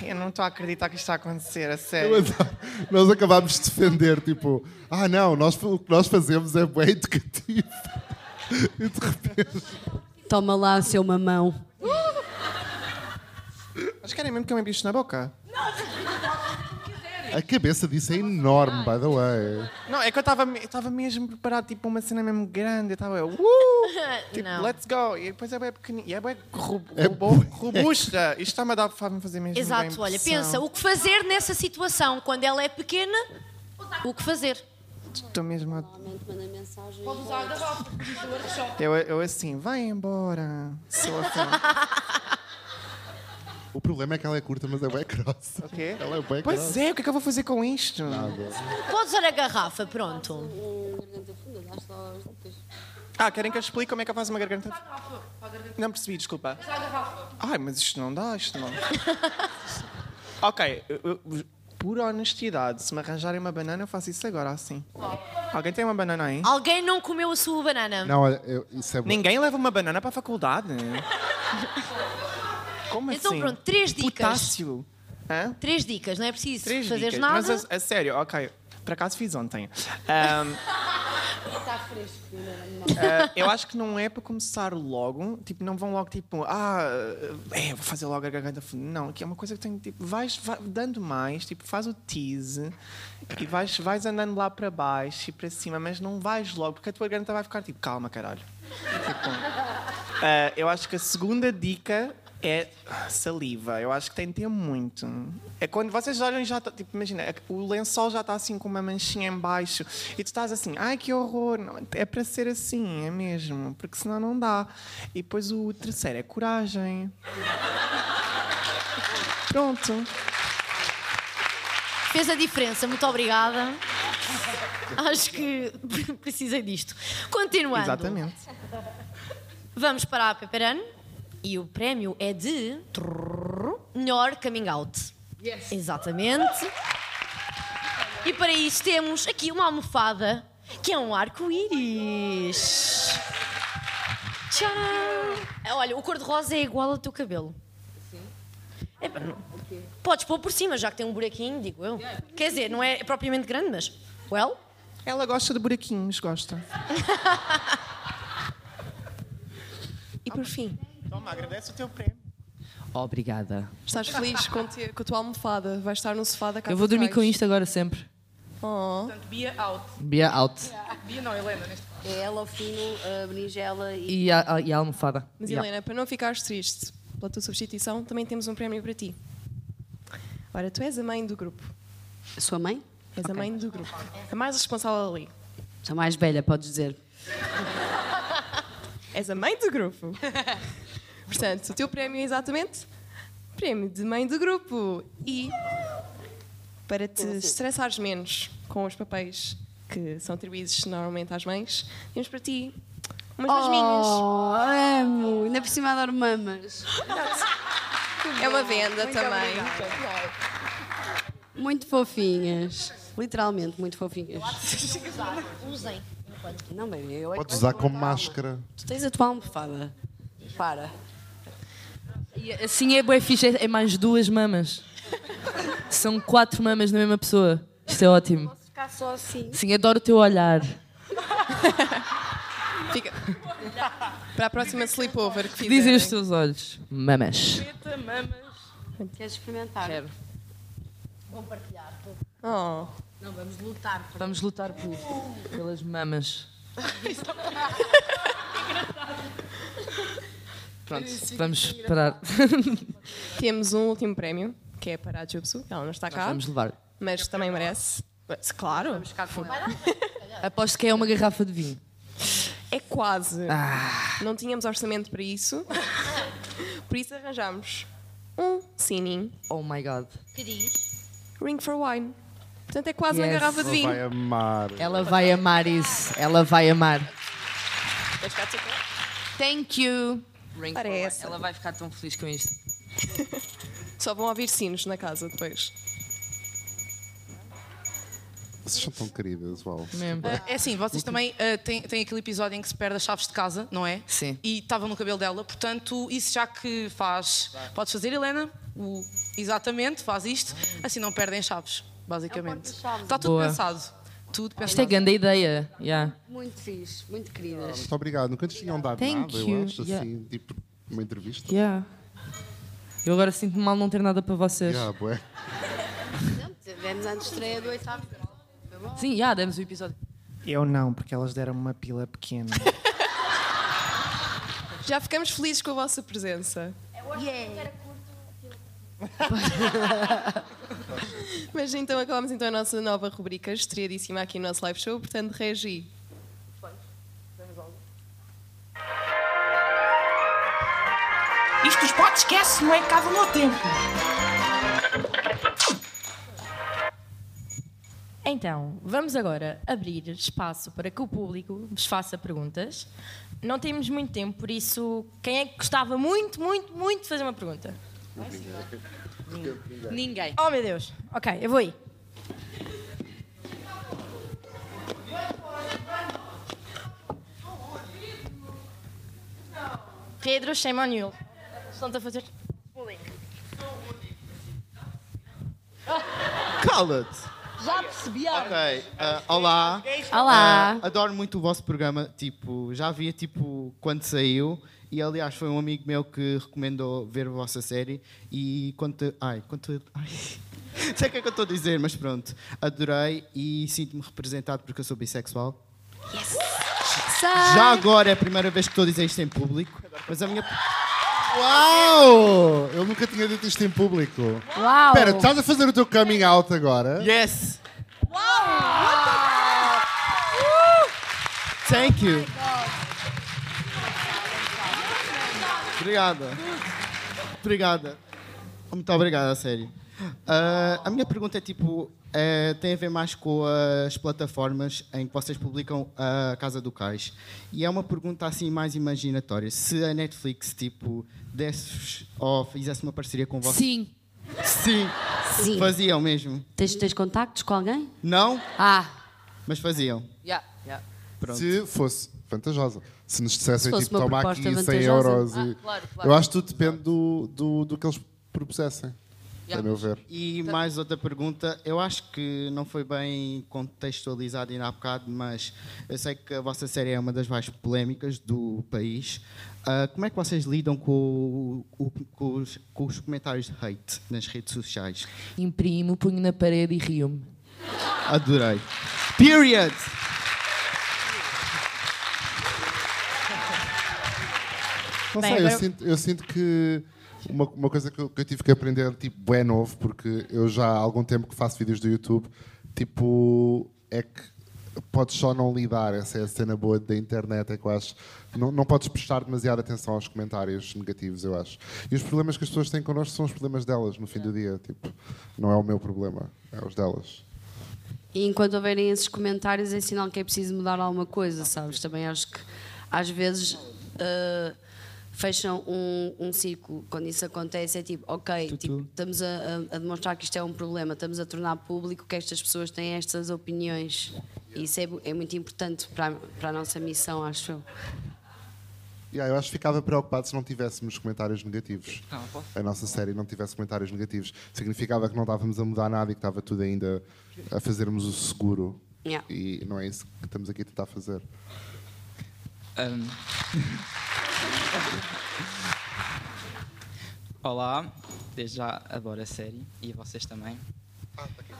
Ai, Eu não estou a acreditar que isto está a acontecer, a sério. Mas, nós acabámos de defender, tipo, ah não, nós, o que nós fazemos é bem educativo. E de repente. Toma lá, seu mamão. Mas querem mesmo que eu me bicho na boca? A cabeça disso é enorme, by the way. Não, é que eu estava eu estava mesmo preparado, tipo, uma cena mesmo grande. Eu estava, uh, *laughs* tipo, Não. let's go. E depois é bem pequenino. E é bem ro- É robusta. Isto está-me a dar para fazer mesmo bem Exato, olha, pensa, o que fazer nessa situação? Quando ela é pequena, o que fazer? Estou mesmo a... Manda mensagem. Pode usar a garrafa. do workshop. Eu, eu assim, vai embora. Sou assim. *laughs* O problema é que ela é curta, mas é bem grossa. O quê? Ela é bem Pois grossa. é, o que é que eu vou fazer com isto? Pode usar a garrafa, pronto. Ah, querem que eu explique como é que eu faço uma garganta? Não percebi, desculpa. Usar a garrafa. Ai, mas isto não dá, isto não. *laughs* ok, eu- eu- por honestidade, se me arranjarem uma banana, eu faço isso agora assim. Alguém tem uma banana aí? Alguém não comeu a sua banana? Não, olha, eu- isso é bom. Ninguém leva uma banana para a faculdade. *laughs* Como Então assim? pronto, três dicas. Potássio. Hã? Três dicas, não é preciso Três fazer dicas. nada. Mas a, a sério, ok. Por acaso fiz ontem. Ahm, Está fresco. ah, eu acho que não é para começar logo. Tipo, não vão logo tipo, ah, é, vou fazer logo a garganta funda. Não, que é uma coisa que tem tipo, vais, vai dando mais, tipo, faz o tease e vais, vais andando lá para baixo e para cima, mas não vais logo, porque a tua garganta vai ficar tipo, calma, caralho. Tipo, ah, eu acho que a segunda dica é saliva. Eu acho que tem de ter muito. É quando vocês olham e já tá, tipo, imagina, é o lençol já está assim com uma manchinha em baixo e tu estás assim, ai que horror. Não, é para ser assim, é mesmo, porque senão não dá. E depois o terceiro é coragem. Pronto. Fez a diferença, muito obrigada. Acho que *laughs* precisei disto. Continuando. Exatamente. Vamos para a Peperano e o prémio é de melhor coming out. Exatamente. E para isso temos aqui uma almofada que é um arco-íris. Tchau! Olha, o cor-de-rosa é igual ao teu cabelo. É, pá, não- Podes pôr por cima, já que tem um buraquinho, digo eu. Quer dizer, não é propriamente grande, mas. Well. Ela gosta de buraquinhos, gosta. *laughs* E por fim, Toma, agradece o teu prémio. Obrigada. estás feliz com, te- com a tua almofada? Vais estar no sofá da casa Eu vou dormir com isto agora sempre. Oh. Portanto, Bia out. Bia out. Bia não, Helena, neste caso. É ela, o fino, a berinjela e. E a, a- e a almofada. Mas Yeah. Helena, para não ficares triste pela tua substituição, também temos um prémio para ti. Ora, tu és a mãe do grupo. A sua mãe? És a Ok. mãe do grupo. A mais responsável ali. Sou mais velha, podes dizer. *laughs* És a mãe do grupo. *laughs* Portanto, o teu prémio é exatamente prémio de mãe do grupo. E para te estressares menos com os papéis que são atribuídos normalmente às mães, temos para ti umas masminhas. Oh, amo! Ainda por cima adoro mamas. É uma venda Muito também. obrigada. Muito fofinhas. Literalmente, muito fofinhas. Usem. Não, bem, eu é Podes usar como máscara. Tu tens a tua almofada. Para. E assim é bué fixe, é é mais duas mamas. São quatro mamas na mesma pessoa. Isto é ótimo. Ficar só assim. Sim, adoro o teu olhar. Fica. Para a próxima sleepover que Que dizem fizerem. os teus olhos? Mamas. Queres experimentar? Quero. Vão partilhar. Oh. Não, vamos lutar. por- Vamos lutar por, pelas mamas. *laughs* *laughs* Pronto, vamos parar. *laughs* Temos um último prémio, que é para a Jubsu, ela não está Nós cá. vamos levar. Mas também merece. Claro. Vamos cá com ela. *laughs* Aposto que é uma garrafa de vinho. É quase. Ah. Não tínhamos orçamento para isso. *laughs* Por isso arranjámos um sininho. Oh my god. Que diz? Ring for wine. Portanto, é quase uma Yes. garrafa de Ela vinho. vai amar. Ela vai amar isso. Ela vai amar. Thank you. Ring for é essa. Ela vai ficar tão feliz com isto. *laughs* Só vão ouvir sinos na casa depois. Vocês são tão queridas, uau. Ah, é assim, vocês também ah, têm, têm aquele episódio em que se perde as chaves de casa, não é? Sim. E estavam no cabelo dela, portanto, isso já que faz. Podes fazer, Helena? O- exatamente, faz isto. Assim não perdem chaves, basicamente. Está tudo Boa. pensado. Tudo pensado. Isto é grande ideia. Yeah. Muito fixe, muito queridas. Muito obrigado. Nunca nos tinham dado Thank nada, you. eu acho, Yeah. assim, tipo, uma entrevista. Yeah. Eu agora sinto-me mal não ter nada para vocês. Yeah, bué. Demos a estreia do oitavo. Sim, já demos o episódio. Eu não, porque elas deram uma pila pequena. *laughs* Já ficamos felizes com a vossa presença. *laughs* *laughs* Mas então acabamos então a nossa nova rubrica estreadíssima aqui no nosso live show, portanto, Regi. Isto os potes esquece, não é cá do meu tempo. Então, vamos agora abrir espaço para que o público vos faça perguntas. Não temos muito tempo, por isso, quem é que gostava muito, muito, muito de fazer uma pergunta? Ninguém. Oh, meu Deus. Ok, eu vou aí. Pedro, shame on you. Estão-te a fazer bullying. Cala-te! Já percebi. Ok, ah, olá. Olá. Ah, adoro muito o vosso programa. Tipo, já via tipo quando saiu. E aliás, foi um amigo meu que recomendou ver a vossa série. E quanto. Ai, quanto. Ai. *laughs* Sei o que é que eu estou a dizer, mas pronto. Adorei e sinto-me representado porque eu sou bissexual. Já agora é a primeira vez que estou a dizer isto em público. Mas a minha. Uau! Eu nunca tinha dito isto em público. Uau! Espera, estás a fazer o teu coming out agora? Yes! Thank you. Obrigada. Obrigada. Muito obrigado, a sério. Ah, a minha pergunta é tipo, eh, tem a ver mais com as plataformas em que vocês publicam a Casa do Cais. E é uma pergunta assim mais imaginatória. Se a Netflix tipo desse ou fizesse uma parceria com vocês. Sim. Sim. Sim. Faziam mesmo. Tens, tens contactos com alguém? Não? Ah. Mas faziam. Yeah, yeah. Pronto. Se fosse vantajosa. Se nos dissessem, Se tipo, toma aqui 100 vantajosa. euros. e- Ah, claro, claro. Eu acho que tudo depende do, do, do que eles propusessem, Yeah. a meu ver. E mais outra pergunta, eu acho que não foi bem contextualizado ainda há bocado, mas eu sei que a vossa série é uma das mais polémicas do país. Ah, como é que vocês lidam com, o- com os, com os comentários de hate nas redes sociais? Imprimo, punho na parede e rio-me. Adorei. Period! Não Bem, sei, eu, sinto, eu sinto que uma, uma coisa que eu, que eu tive que aprender, tipo, é novo, porque eu já há algum tempo que faço vídeos do YouTube, tipo, é que podes só não lidar, essa é a cena boa da internet, é que eu acho, não, não podes prestar demasiada atenção aos comentários negativos, eu acho. E os problemas que as pessoas têm connosco são os problemas delas, no fim do dia, tipo, não é o meu problema, é os delas. E enquanto houverem esses comentários, é sinal que é preciso mudar alguma coisa, sabes? Também acho que às vezes ah, fecham um, um ciclo. Quando isso acontece, é tipo, ok, tipo, estamos a, a- demonstrar que isto é um problema, estamos a tornar público que estas pessoas têm estas opiniões. E isso é, é muito importante para, a- para a nossa missão, acho eu. Yeah, eu acho que ficava preocupado se não tivéssemos comentários negativos. A nossa série não tivesse comentários negativos. Significava que não estávamos a mudar nada e que estava tudo ainda a fazermos o seguro. Yeah. E não é isso que estamos aqui a tentar fazer. Ahm. *laughs* Olá, desde já adoro a série e a vocês também.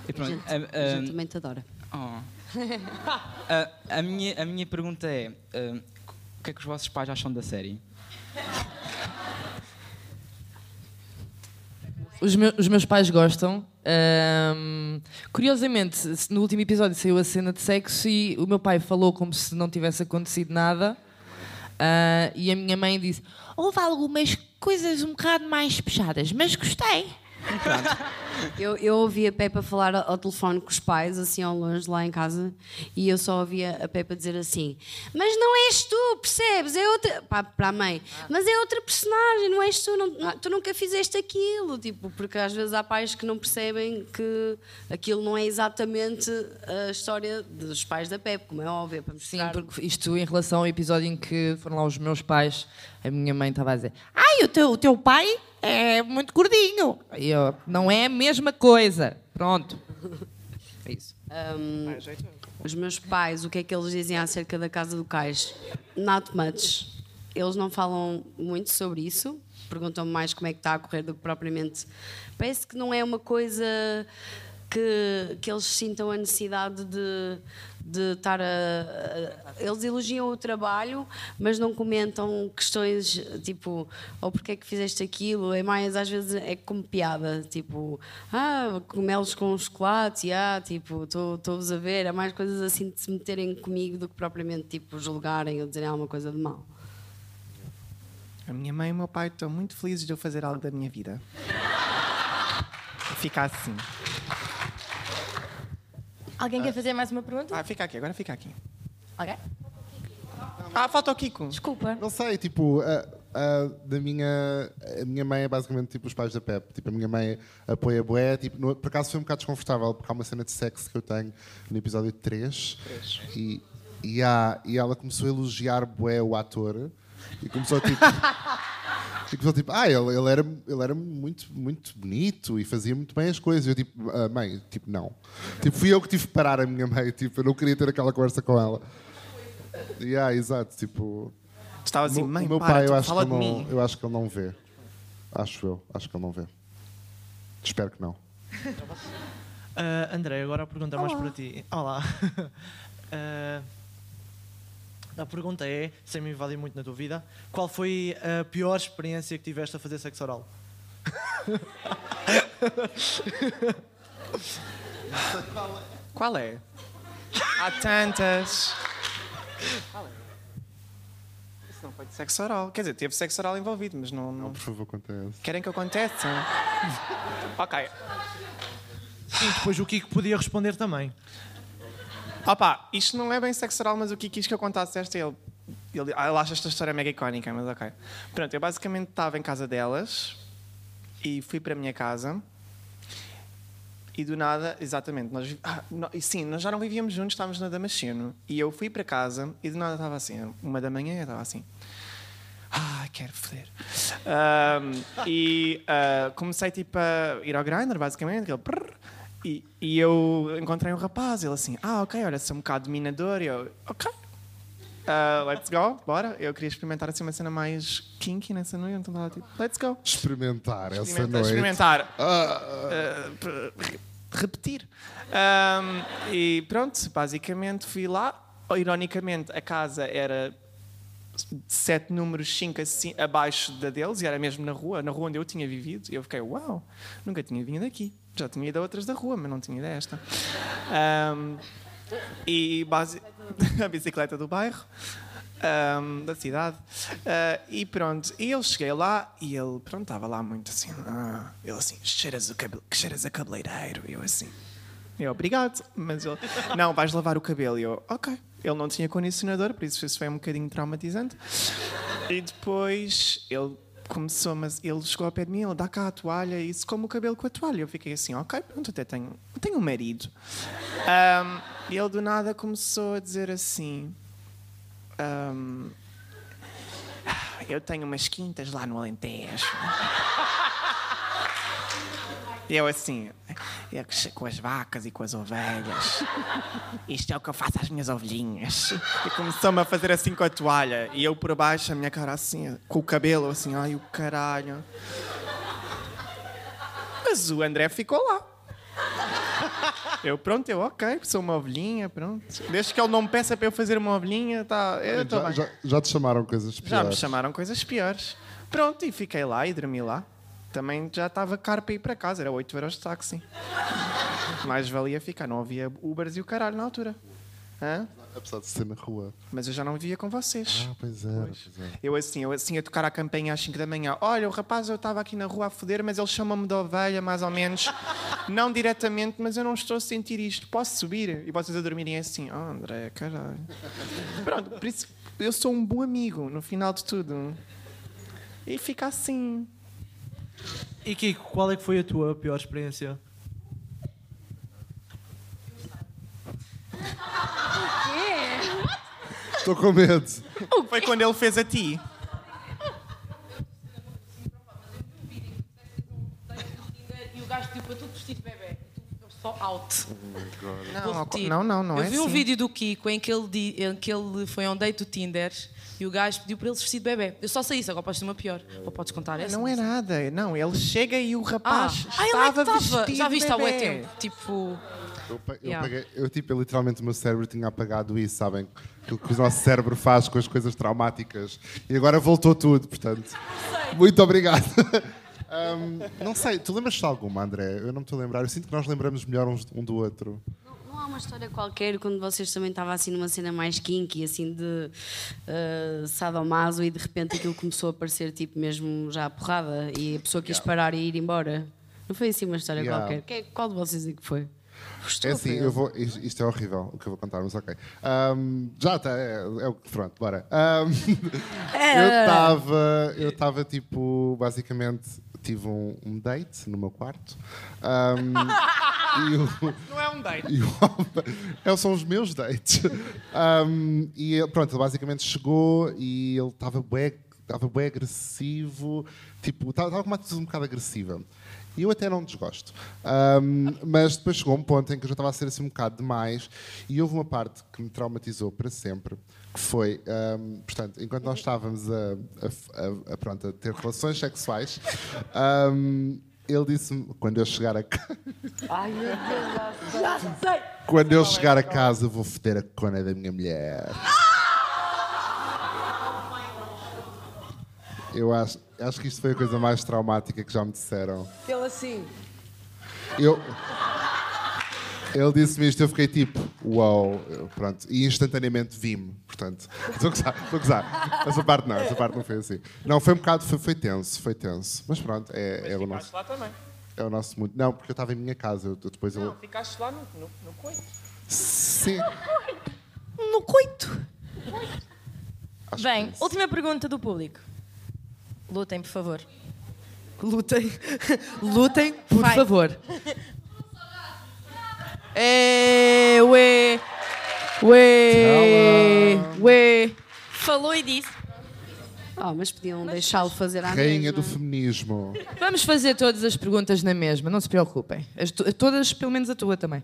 E A pronto, gente, ahm, a gente ahm, também te adora. oh. *laughs* Ah, a, minha, a minha pergunta é: ahm, o que é que os vossos pais acham da série? Os, meu- os meus pais gostam. Ahm, curiosamente, no último episódio saiu a cena de sexo e o meu pai falou como se não tivesse acontecido nada. Ah, e a minha mãe disse: Houve algumas coisas um bocado mais puxadas, mas gostei. Eu, eu ouvi a Peppa falar ao, ao telefone com os pais, assim ao longe, lá em casa, e eu só ouvia a Peppa dizer assim: Mas não és tu, percebes? É outra. Para a mãe, mas é outra personagem, não és tu, não- não- tu nunca fizeste aquilo. Tipo, porque às vezes há pais que não percebem que aquilo não é exatamente a história dos pais da Peppa, como é óbvio, para Sim, porque isto em relação ao episódio em que foram lá os meus pais, a minha mãe estava a dizer: Ai, o teu, o teu pai é muito gordinho. E eu, não é a mesma coisa. Pronto. É isso. Um, os meus pais, o que é que eles dizem acerca da casa do cais? Not much. Eles não falam muito sobre isso. Perguntam-me mais como é que está a correr do que propriamente. Parece que não é uma coisa que, que eles sintam a necessidade de, de estar a, a- Eles elogiam o trabalho, mas não comentam questões tipo, ou porque é que fizeste aquilo. É mais, às vezes, é como piada, tipo, ah, comelos com chocolate, ah, tipo, estou-vos a ver. É mais coisas assim de se meterem comigo do que propriamente tipo, julgarem ou dizerem alguma coisa de mal. A minha mãe e o meu pai estão muito felizes de eu fazer algo da minha vida. Fica assim. Alguém quer fazer mais uma pergunta? Ah, fica aqui, agora fica aqui. Ok. Ah, falta o Kiko. Desculpa. Não sei, tipo, a, a- da minha, a minha mãe é basicamente tipo os pais da Pep. Tipo, a minha mãe apoia bué. Tipo, no- por acaso foi um bocado desconfortável, porque há uma cena de sexo que eu tenho no episódio 3. E, e, há- e ela começou a elogiar bué o ator. E começou tipo... *laughs* E começou tipo, ah, ele, ele, era, ele era muito, muito bonito e fazia muito bem as coisas. E eu tipo, "Ah, mãe, tipo, não. Tipo, fui eu que tive que parar a minha mãe. Tipo, eu não queria ter aquela conversa com ela. Yeah, exato, tipo. Estava assim, "Mãe, o meu para, pai, eu acho, que fala ele de não, mim." eu acho que ele não vê. Acho eu, acho que ele não vê. Espero que não. *laughs* Ah, André, agora a pergunta é mais Olá. para ti. Olá. *laughs* Ah, a pergunta é, sem me invadir muito na tua vida, qual foi a pior experiência que tiveste a fazer sexo oral? *laughs* Qual é? Há tantas. Isso não foi de sexo oral. Quer dizer, teve sexo oral envolvido, mas não. não... Por favor, acontece. Querem que aconteça? *laughs* ok. E depois o Kiko podia responder também. Opa, isto não é bem sexo oral, mas o que quis que eu contasse esta ele. Ele, ele acha esta história mega icónica, mas ok. Pronto, eu basicamente estava em casa delas e fui para a minha casa e do nada, exatamente, nós, ah, sim, nós já não vivíamos juntos, estávamos na Damasceno e eu fui para casa e do nada estava assim, uma da manhã eu estava assim. Ah, quero foder. Ahm, e ah, comecei tipo a ir ao grinder, basicamente. Ele, prrr, e, e eu encontrei um rapaz, ele assim, ah, ok, olha, sou um bocado dominador. E eu, ok, ah, let's go, bora. Eu queria experimentar assim uma cena mais kinky nessa noite, então estava tipo, let's go. Experimentar essa Experimentar, noite. experimentar. Ah, Ah, p- repetir. Ahm, e pronto, basicamente fui lá. Ironicamente, a casa era sete números, cinco assim, abaixo da deles, e era mesmo na rua, na rua onde eu tinha vivido. E eu fiquei, uau, nunca tinha vindo aqui. Já tinha ido a outras da rua, mas não tinha ido a esta. Ahm, e base... *laughs* a bicicleta do bairro, ahm, da cidade. Ah, e pronto, e eu cheguei lá e ele, pronto, estava lá muito assim. ah, ele assim, cheiras, o cabelo, cheiras a cabeleireiro. E eu assim, eu, obrigado. Mas ele, *laughs* não, vais lavar o cabelo. E eu, ok. Ele não tinha condicionador, por isso isso foi um bocadinho traumatizante. E depois ele começou, mas ele chegou ao pé de mim, ele dá cá a toalha e secou-me o cabelo com a toalha. Eu fiquei assim, ok, pronto, até tenho, tenho um marido. Ahm, e ele do nada começou a dizer assim: "Ah, Eu tenho umas quintas lá no Alentejo. E eu assim, eu com as vacas e com as ovelhas. Isto é o que eu faço às minhas ovelhinhas. E começou-me a fazer assim com a toalha. E eu por baixo, a minha cara assim, com o cabelo assim, ai o caralho. Mas o André ficou lá. Eu, pronto, eu, ok, sou uma ovelhinha, pronto. Desde que ele não me peça para eu fazer uma ovelhinha, tá, eu já, já, já te chamaram coisas piores. Já me chamaram coisas piores. Pronto, e fiquei lá e dormi lá. Também já estava caro para ir para casa, era 8 euros de táxi. Mais valia ficar, não havia Ubers e o caralho na altura. Hã? Apesar de ser na rua. Mas eu já não vivia com vocês. Ah, pois é. Pois é. Eu assim, eu assim a tocar a campainha às 5 da manhã. Olha, o rapaz, eu estava aqui na rua a foder, mas ele chama-me de ovelha, mais ou menos. *laughs* não diretamente, mas eu não estou a sentir isto. Posso subir? E vocês a dormirem assim. Oh, André, caralho. Pronto, por isso eu sou um bom amigo, no final de tudo. E fica assim. E Kiko, qual é que foi a tua pior experiência? Estou com medo. Foi quando ele fez a ti. E o gajo tipo, para tudo vestido de bebê. Eu só out. Não, Vou repetir. não, não, não Eu é vi um assim. vídeo do Kiko em que, ele, di- em que ele foi a um date do Tinder e o gajo pediu para ele se vestir de bebê. Eu só sei isso, agora podes ter uma pior. Ou podes contar essa? Não é nada. Não, ele chega e o Ah, rapaz ah, ele é que estava estava. vestido Já viste há de bué tempo. Tipo. Eu, eu Yeah. paguei- eu, tipo, eu, literalmente o meu cérebro tinha apagado isso, sabem? Aquilo que o nosso cérebro faz com as coisas traumáticas. E agora voltou tudo, portanto. Muito obrigado. *laughs* Ahm, não sei, tu lembras-te de alguma, André? Eu não me estou a lembrar. Eu sinto que nós lembramos melhor uns- um do outro. Não há uma história qualquer quando vocês também estavam assim numa cena mais kinky, assim de uh, sadomaso e de repente aquilo começou a parecer tipo mesmo já a porrada e a pessoa quis Yeah. parar e ir embora. Não foi assim uma história Yeah. qualquer? Que- qual de vocês é que foi? É assim, eu vou, isto isto é horrível o que eu vou contar, mas ok. Ahm, já está, é, é o que pronto, bora. Ahm, *laughs* eu estava, eu estava tipo, basicamente, tive um, um date no meu quarto. E o- Não é um date. o- é, são os meus dates. Ahm, e ele, pronto, ele basicamente chegou e ele estava bem, estava bem agressivo, tipo, estava com uma atitude um bocado agressiva. E eu até não desgosto. Ahm, mas depois chegou um ponto em que eu já estava a ser assim um bocado demais e houve uma parte que me traumatizou para sempre, que foi, ahm, portanto, enquanto nós estávamos a, a- a- a, pronto, a ter relações sexuais, ahm, ele disse-me, quando eu chegar a casa... Ai meu Deus, já sei! Quando eu chegar a casa, vou foder a cona da minha mulher. Eu acho, acho que isto foi a coisa mais traumática que já me disseram. Ele assim. Eu, ele disse-me isto, eu fiquei tipo, uau, eu- pronto. E instantaneamente vi-me, portanto. *laughs* Estou a gozar, estou a gozar. Essa parte não, essa parte não foi assim. Não, foi um bocado, foi, foi tenso, foi tenso. Mas pronto, é, é o nosso. lá também. É o nosso mundo. Não, porque eu estava em minha casa, eu, eu depois eu. Não, ficaste lá no, no, no coito. Sim. No coito. Acho Bem, que é isso. última pergunta do público. Lutem, por favor. Lutem. *laughs* Lutem, por Vai. favor. *laughs* É, ué. Ué. Ué. Falou e disse. Oh, mas podiam deixá-lo fazer à Rainha mesma. do feminismo. Vamos fazer todas as perguntas na mesma, não se preocupem. As tu- todas, pelo menos a tua também.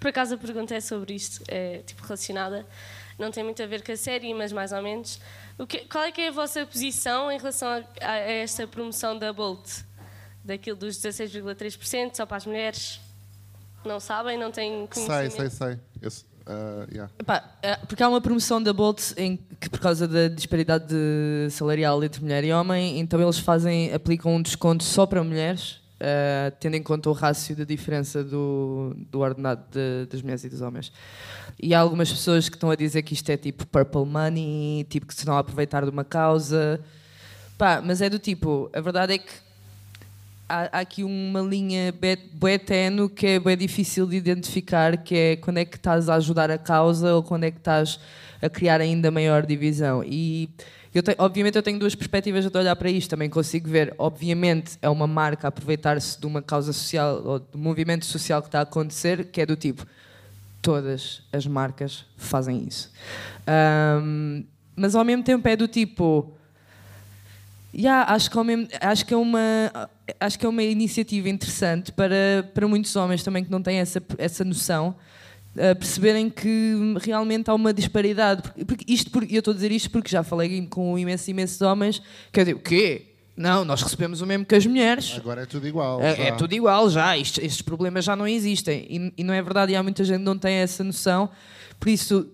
Por acaso a pergunta é sobre isto, é tipo relacionada. Não tem muito a ver com a série, mas mais ou menos. O que, qual é que é a vossa posição em relação a, a esta promoção da Bolt? Daquilo dos 16,3% só para as mulheres? Não sabem? Não têm Sei, conhecimento? sei, sei. Eu, ah, yeah. Epá, é, porque há uma promoção da Bolt em que, por causa da disparidade de- salarial entre mulher e homem, então eles fazem, aplicam um desconto só para mulheres, eh, tendo em conta o rácio da diferença do, do ordenado de- das mulheres e dos homens. E há algumas pessoas que estão a dizer que isto é tipo purple money, tipo que se a aproveitar de uma causa. Pá, mas é do tipo, a verdade é que há, há aqui uma linha bué- tenue que é bem difícil de identificar, que é quando é que estás a ajudar a causa ou quando é que estás a criar ainda maior divisão. E eu tenho, obviamente eu tenho duas perspectivas de olhar para isto, também consigo ver, obviamente é uma marca aproveitar-se de uma causa social ou de um movimento social que está a acontecer, que é do tipo, todas as marcas fazem isso. Ahm, mas ao mesmo tempo é do tipo, Yeah, acho, que mesmo- acho, que é uma, acho que é uma iniciativa interessante para, para muitos homens também que não têm essa, essa noção, uh, perceberem que realmente há uma disparidade. Porque, porque isto, porque, eu estou a dizer isto porque já falei com imensos, imensos homens que eu digo, o quê? Não, nós recebemos o mesmo que as mulheres. Agora é tudo igual. É, é tudo igual já, estes, estes problemas já não existem. E, e não é verdade, e há muita gente que não tem essa noção. Por isso,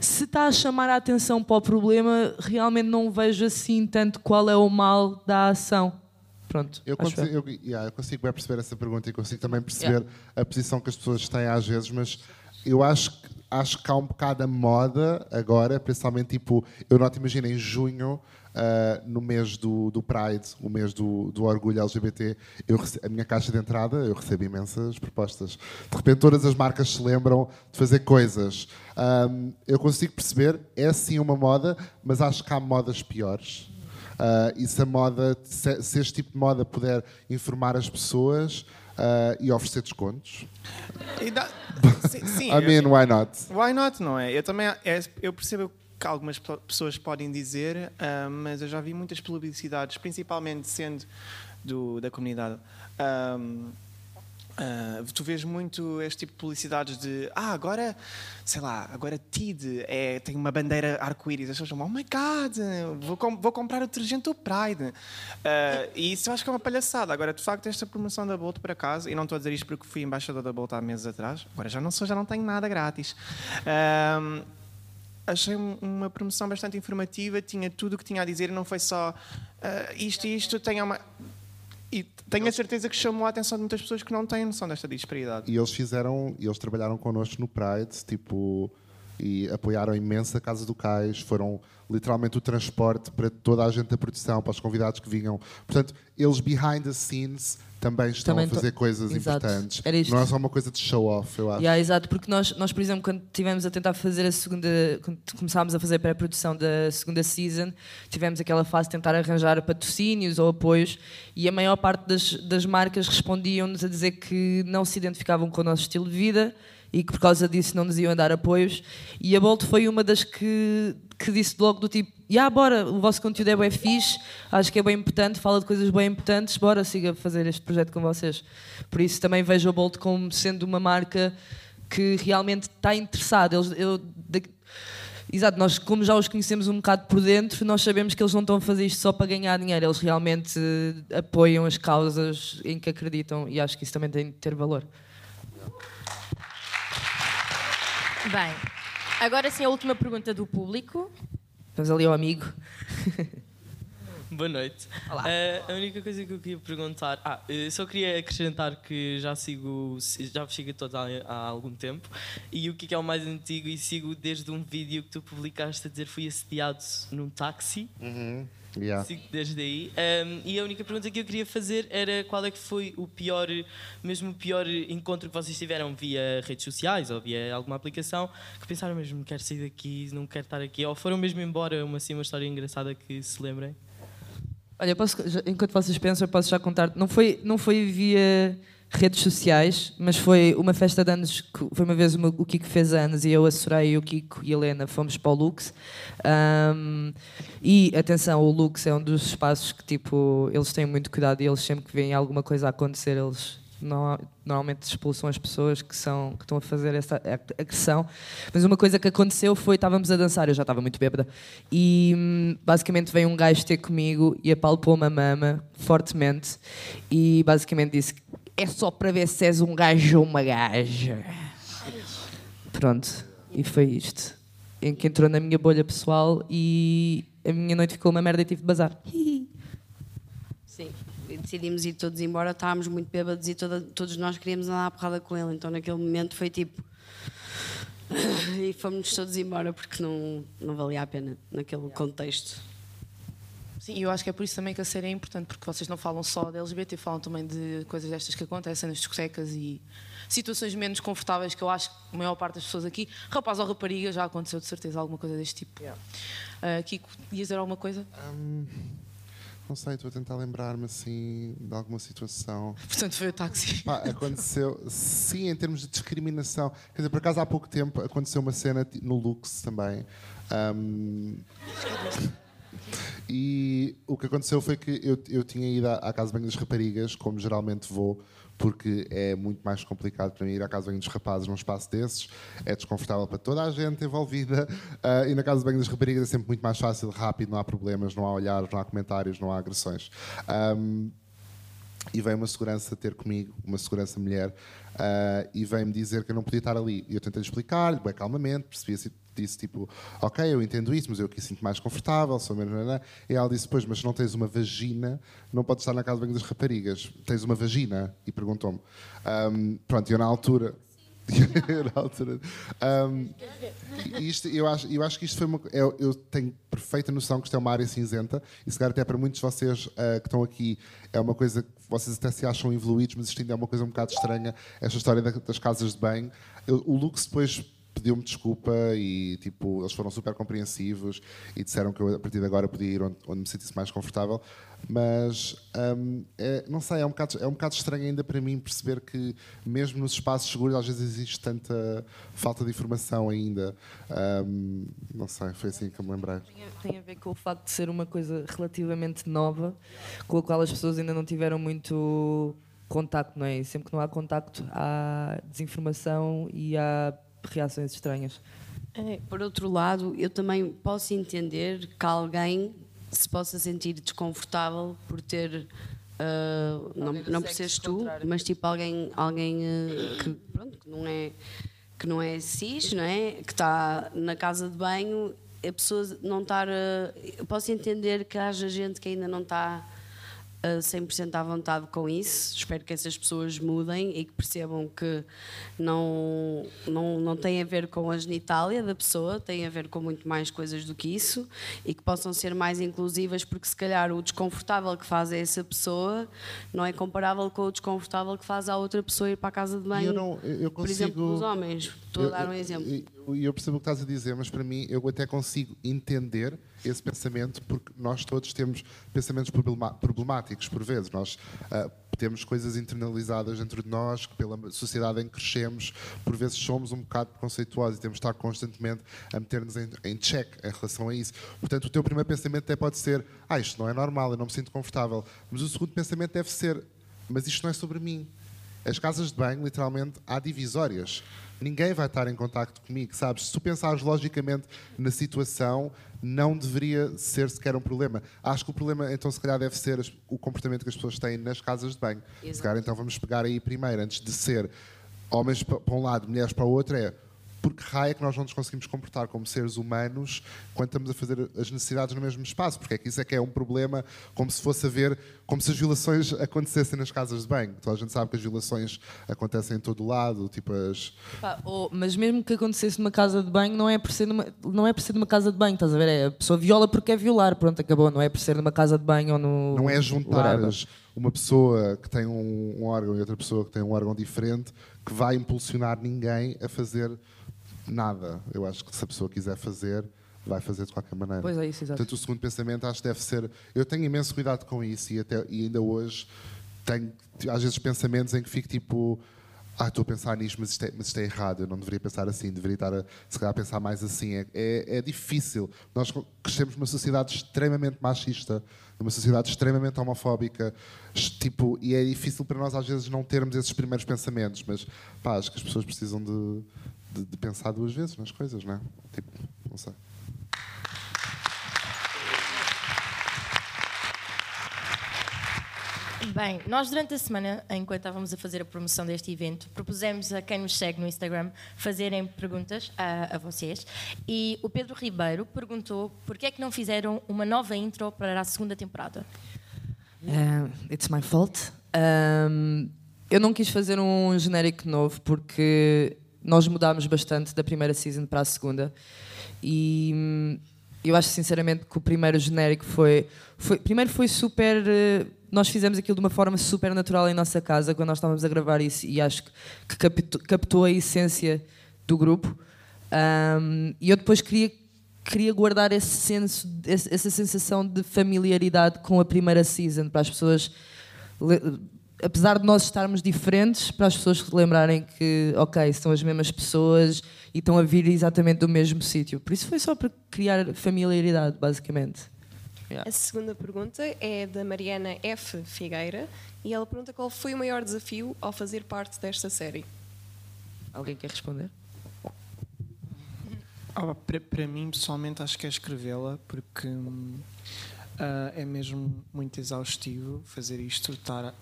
se está a chamar a atenção para o problema, realmente não vejo assim tanto qual é o mal da ação. Pronto. Eu consigo, eu, yeah, eu consigo bem perceber essa pergunta e consigo também perceber Yeah. a posição que as pessoas têm às vezes, mas eu acho, que- acho que há um bocado a moda agora, principalmente tipo, eu noto, imagina, em junho, ah, no mês do, do Pride, o mês do, do orgulho LGBT, eu a minha caixa de entrada, eu recebo imensas propostas. De repente todas as marcas se lembram de fazer coisas. Ahm, eu consigo perceber, é sim uma moda, mas acho que há modas piores. Uh, e se a moda, se, se este tipo de moda puder informar as pessoas uh, e oferecer descontos, E dá- *laughs* sim, sim, I mean, why not? Why not, não é? Eu também é, eu percebo que algumas pe- pessoas podem dizer, ah, mas eu já vi muitas publicidades, principalmente sendo do, da comunidade. ahm, ah, tu vês muito este tipo de publicidades de ah, agora, sei lá, agora TID é, tem uma bandeira arco-íris. As pessoas chamam, oh my god, vou, com- vou comprar o detergente do Pride. Ah, e isso eu acho que é uma palhaçada. Agora, de facto, esta promoção da Bolt por acaso, e não estou a dizer isto porque fui embaixador da Bolt há meses atrás, agora já não sou, já não tenho nada grátis. Ahm, achei um- uma promoção bastante informativa, tinha tudo o que tinha a dizer não foi só ah, isto e isto, tenha uma. Tenho a certeza que chamou a atenção de muitas pessoas que não têm noção desta disparidade. E eles fizeram, eles trabalharam connosco no Pride, tipo, e apoiaram imenso a Casa do Cais, foram literalmente o transporte para toda a gente da produção, para os convidados que vinham. Portanto, eles behind the scenes também estão Também a fazer coisas Exato. importantes. Não é só uma coisa de show off, eu acho. Yeah, exato, porque nós, nós, por exemplo, quando estivemos a tentar fazer a segunda, quando começámos a fazer a pré-produção da segunda season, tivemos aquela fase de tentar arranjar patrocínios ou apoios e a maior parte das, das marcas respondiam-nos a dizer que não se identificavam com o nosso estilo de vida e que por causa disso não nos iam dar apoios. E a Bolt foi uma das que, que disse logo do tipo: Ya, bora, o vosso conteúdo é bem fixe, acho que é bem importante, fala de coisas bem importantes, bora, siga fazer este projeto com vocês. Por isso também vejo a Bolt como sendo uma marca que realmente está interessada. Eles, eu, da- Exato, nós como já os conhecemos um bocado por dentro, nós sabemos que eles não estão a fazer isto só para ganhar dinheiro, eles realmente eh, apoiam as causas em que acreditam e acho que isso também tem de ter valor. Bem, agora sim a última pergunta do público. Vamos ali ao amigo. *laughs* Boa noite. Eh, a única coisa que eu queria perguntar. Ah, eu só queria acrescentar que já sigo. Já vos sigo todos há, há algum tempo. E o que é, que é o mais antigo? E sigo desde um vídeo que tu publicaste a dizer fui assediado num táxi. Yeah. Sigo desde aí. Um, e a única pergunta que eu queria fazer era qual é que foi o pior, mesmo o pior encontro que vocês tiveram via redes sociais ou via alguma aplicação que pensaram mesmo quero sair daqui, não quero estar aqui, ou foram mesmo embora, uma, assim, uma história engraçada que se lembrem. Olha, eu posso- enquanto vocês pensam, eu posso já contar. Não foi, não foi via redes sociais, mas foi uma festa de anos. Foi uma vez o, Kiko fez anos e eu, a Soraya, o Kiko e a Helena fomos para o Lux. Ahm, e atenção, o Lux é um dos espaços que tipo, eles têm muito cuidado e eles sempre que veem alguma coisa a acontecer, eles no- normalmente expulsam as pessoas que, são, que estão a fazer essa ag- agressão. Mas uma coisa que aconteceu foi, estávamos a dançar, eu já estava muito bêbada, e hum, basicamente veio um gajo ter comigo e apalpou-me a mama fortemente e basicamente disse é só para ver se és um gajo ou uma gaja. Pronto, e foi isto. Em que entrou na minha bolha pessoal e a minha noite ficou uma merda e tive de bazar. *laughs* Sim, decidimos ir todos embora, estávamos muito bêbados e toda- todos nós queríamos andar à porrada com ele, então naquele momento foi tipo. *laughs* e fomos todos embora porque não, não valia a pena naquele contexto. Sim, e eu acho que é por isso também que a série é importante, porque vocês não falam só de LGBT, falam também de coisas destas que acontecem nas discotecas e situações menos confortáveis que eu acho que a maior parte das pessoas aqui, rapaz ou rapariga, já aconteceu de certeza alguma coisa deste tipo. Ah, Kiko, ias dizer alguma coisa? Hum, não sei, estou a tentar lembrar-me assim de alguma situação. *laughs* Portanto, foi o táxi. Pá, aconteceu, sim, em termos de discriminação. Quer dizer, por acaso há pouco tempo aconteceu uma cena no Lux também. Ahm, *laughs* e o que aconteceu foi que eu, eu tinha ido à, à casa de banho das raparigas, como geralmente vou, porque é muito mais complicado para mim ir à casa de banho dos rapazes num espaço desses. É desconfortável para toda a gente envolvida. ah, e na casa de banho das raparigas é sempre muito mais fácil, rápido, não há problemas, não há olhares, não há comentários, não há agressões. Ahm, e veio uma segurança ter comigo, uma segurança mulher, ah, e veio-me dizer que eu não podia estar ali. E eu tentei explicar-lhe, bem calmamente, percebi assim, disse tipo, ok, eu entendo isso, mas eu aqui sinto mais confortável, sou menos. nanã." E ela disse, pois, mas se não tens uma vagina, não podes estar na casa de banho das raparigas. Tens uma vagina? E perguntou-me. Ahm, pronto, eu na altura. *laughs* na altura. e isto, eu, acho, eu acho que isto foi uma. Eu, eu tenho perfeita noção que isto é uma área cinzenta e se calhar até para muitos de vocês ah, que estão aqui é uma coisa que vocês até se acham evoluídos, mas isto ainda é uma coisa um bocado estranha, esta história da- das casas de banho. Eu- o Lux depois pediu-me desculpa e tipo, eles foram super compreensivos e disseram que eu a partir de agora podia ir onde, onde me sentisse mais confortável. Mas hum, é- não sei, é um, bocado, é um bocado estranho ainda para mim perceber que mesmo nos espaços seguros às vezes existe tanta falta de informação ainda. Hum, não sei, foi assim que eu me lembrei. Tem a ver com o facto de ser uma coisa relativamente nova, com a qual as pessoas ainda não tiveram muito contacto, não é? Sempre que não há contacto, há desinformação e há reações estranhas. É, por outro lado, eu também posso entender que alguém se possa sentir desconfortável por ter. ah, não, não por seres tu, contrário. mas tipo alguém, alguém ah, que, pronto, que não é que não é cis, não é? Que está na casa de banho, a pessoa não estar. eu posso entender que haja gente que ainda não está a 100% à vontade com isso. Espero que essas pessoas mudem e que percebam que não, não, não tem a ver com a genitália da pessoa, tem a ver com muito mais coisas do que isso e que possam ser mais inclusivas, porque se calhar o desconfortável que faz a essa pessoa não é comparável com o desconfortável que faz a outra pessoa ir para a casa de banho. eu não- eu- eu Por exemplo, consigo- os homens. Estou a dar um exemplo. E eu, eu percebo o que estás a dizer, mas para mim eu até consigo entender esse pensamento porque nós todos temos pensamentos problemáticos por vezes. Nós ah, temos coisas internalizadas dentro de nós que pela sociedade em que crescemos, por vezes somos um bocado preconceituosos e temos de estar constantemente a meter-nos em, em check em relação a isso. Portanto, o teu primeiro pensamento até pode ser ah, isto não é normal, eu não me sinto confortável. Mas o segundo pensamento deve ser mas isto não é sobre mim. As casas de banho, literalmente, há divisórias. Ninguém vai estar em contacto comigo, sabes? Se tu pensares logicamente na situação, não deveria ser sequer um problema. Acho que o problema, então, se calhar, deve ser o comportamento que as pessoas têm nas casas de banho. Se Exato. calhar, então, vamos pegar aí primeiro, antes de ser homens pa- para um lado, mulheres para o outro, é porque raio é que nós não nos conseguimos comportar como seres humanos quando estamos a fazer as necessidades no mesmo espaço? Porque é que isso é que é um problema, como se fosse haver, como se as violações acontecessem nas casas de banho. Toda a gente sabe que as violações acontecem em todo o lado, tipo as. Pá, ou- mas mesmo que acontecesse numa casa de banho, não é, por ser numa, não é por ser numa casa de banho, estás a ver? É, a pessoa viola porque é violar, pronto, acabou. Não é por ser numa casa de banho ou no. Não é juntar uma pessoa que tem um, um órgão e outra pessoa que tem um órgão diferente que vai impulsionar ninguém a fazer nada. Eu acho que se a pessoa quiser fazer, vai fazer de qualquer maneira. Pois é isso, exato. Portanto, o segundo pensamento acho que deve ser. Eu tenho imenso cuidado com isso e, até, e ainda hoje tenho às vezes pensamentos em que fico tipo. Ah, estou a pensar nisto, mas isto, é, mas isto é errado. Eu não deveria pensar assim, deveria estar a, se calhar, a pensar mais assim. É, é, é difícil. Nós crescemos numa sociedade extremamente machista, numa sociedade extremamente homofóbica, tipo, e é difícil para nós, às vezes, não termos esses primeiros pensamentos. Mas pá, acho que as pessoas precisam de, de, de pensar duas vezes nas coisas, não é? Tipo, não sei. Bem, nós durante a semana, enquanto estávamos a fazer a promoção deste evento, propusemos a quem nos segue no Instagram fazerem perguntas a, a vocês. E o Pedro Ribeiro perguntou porquê é que não fizeram uma nova intro para a segunda temporada. Uh, it's my fault. Um, eu não quis fazer um genérico novo porque nós mudámos bastante da primeira season para a segunda. E hum, eu acho sinceramente que o primeiro genérico foi, foi primeiro foi super eh, nós fizemos aquilo de uma forma super natural em nossa casa quando nós estávamos a gravar isso e acho que, captou, captou a essência do grupo. Um, e eu depois queria queria guardar esse senso, essa sensação de familiaridade com a primeira season para as pessoas, apesar de nós estarmos diferentes, para as pessoas se lembrarem que, ok, são as mesmas pessoas e estão a vir exatamente do mesmo sítio. Por isso foi só para criar familiaridade, basicamente. Yeah. A segunda pergunta é da Mariana F. Figueira e ela pergunta qual foi o maior desafio ao fazer parte desta série. Alguém quer responder? Ah, para, para mim, pessoalmente, acho que é escrevê-la, porque hum, ah, é mesmo muito exaustivo fazer isto, estar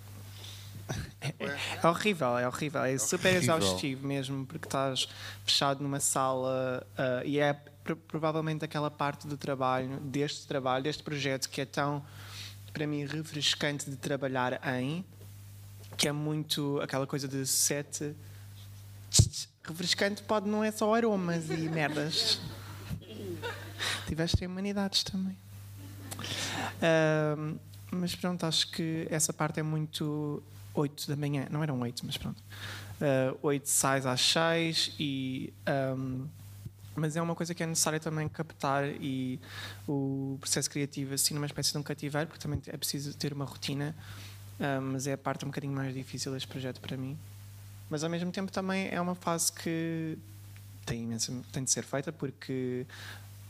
É, é horrível, é horrível, é super horrível. exaustivo mesmo, porque estás fechado numa sala ah, e é pr- provavelmente aquela parte do trabalho, deste trabalho, deste projeto, que é tão, para mim, refrescante de trabalhar em, que é muito aquela coisa de set. Refrescante pode não é só aromas e merdas. Tiveste humanidades também. Ahm, mas pronto, acho que essa parte é muito 8 da manhã, não eram 8, mas pronto. Uh, 8 sais às 6 e. ahm, mas é uma coisa que é necessária também captar e o processo criativo assim numa espécie de um cativeiro, porque também é preciso ter uma rotina, ah, mas é a parte um bocadinho mais difícil deste projeto para mim. Mas ao mesmo tempo também é uma fase que tem, tem de ser feita porque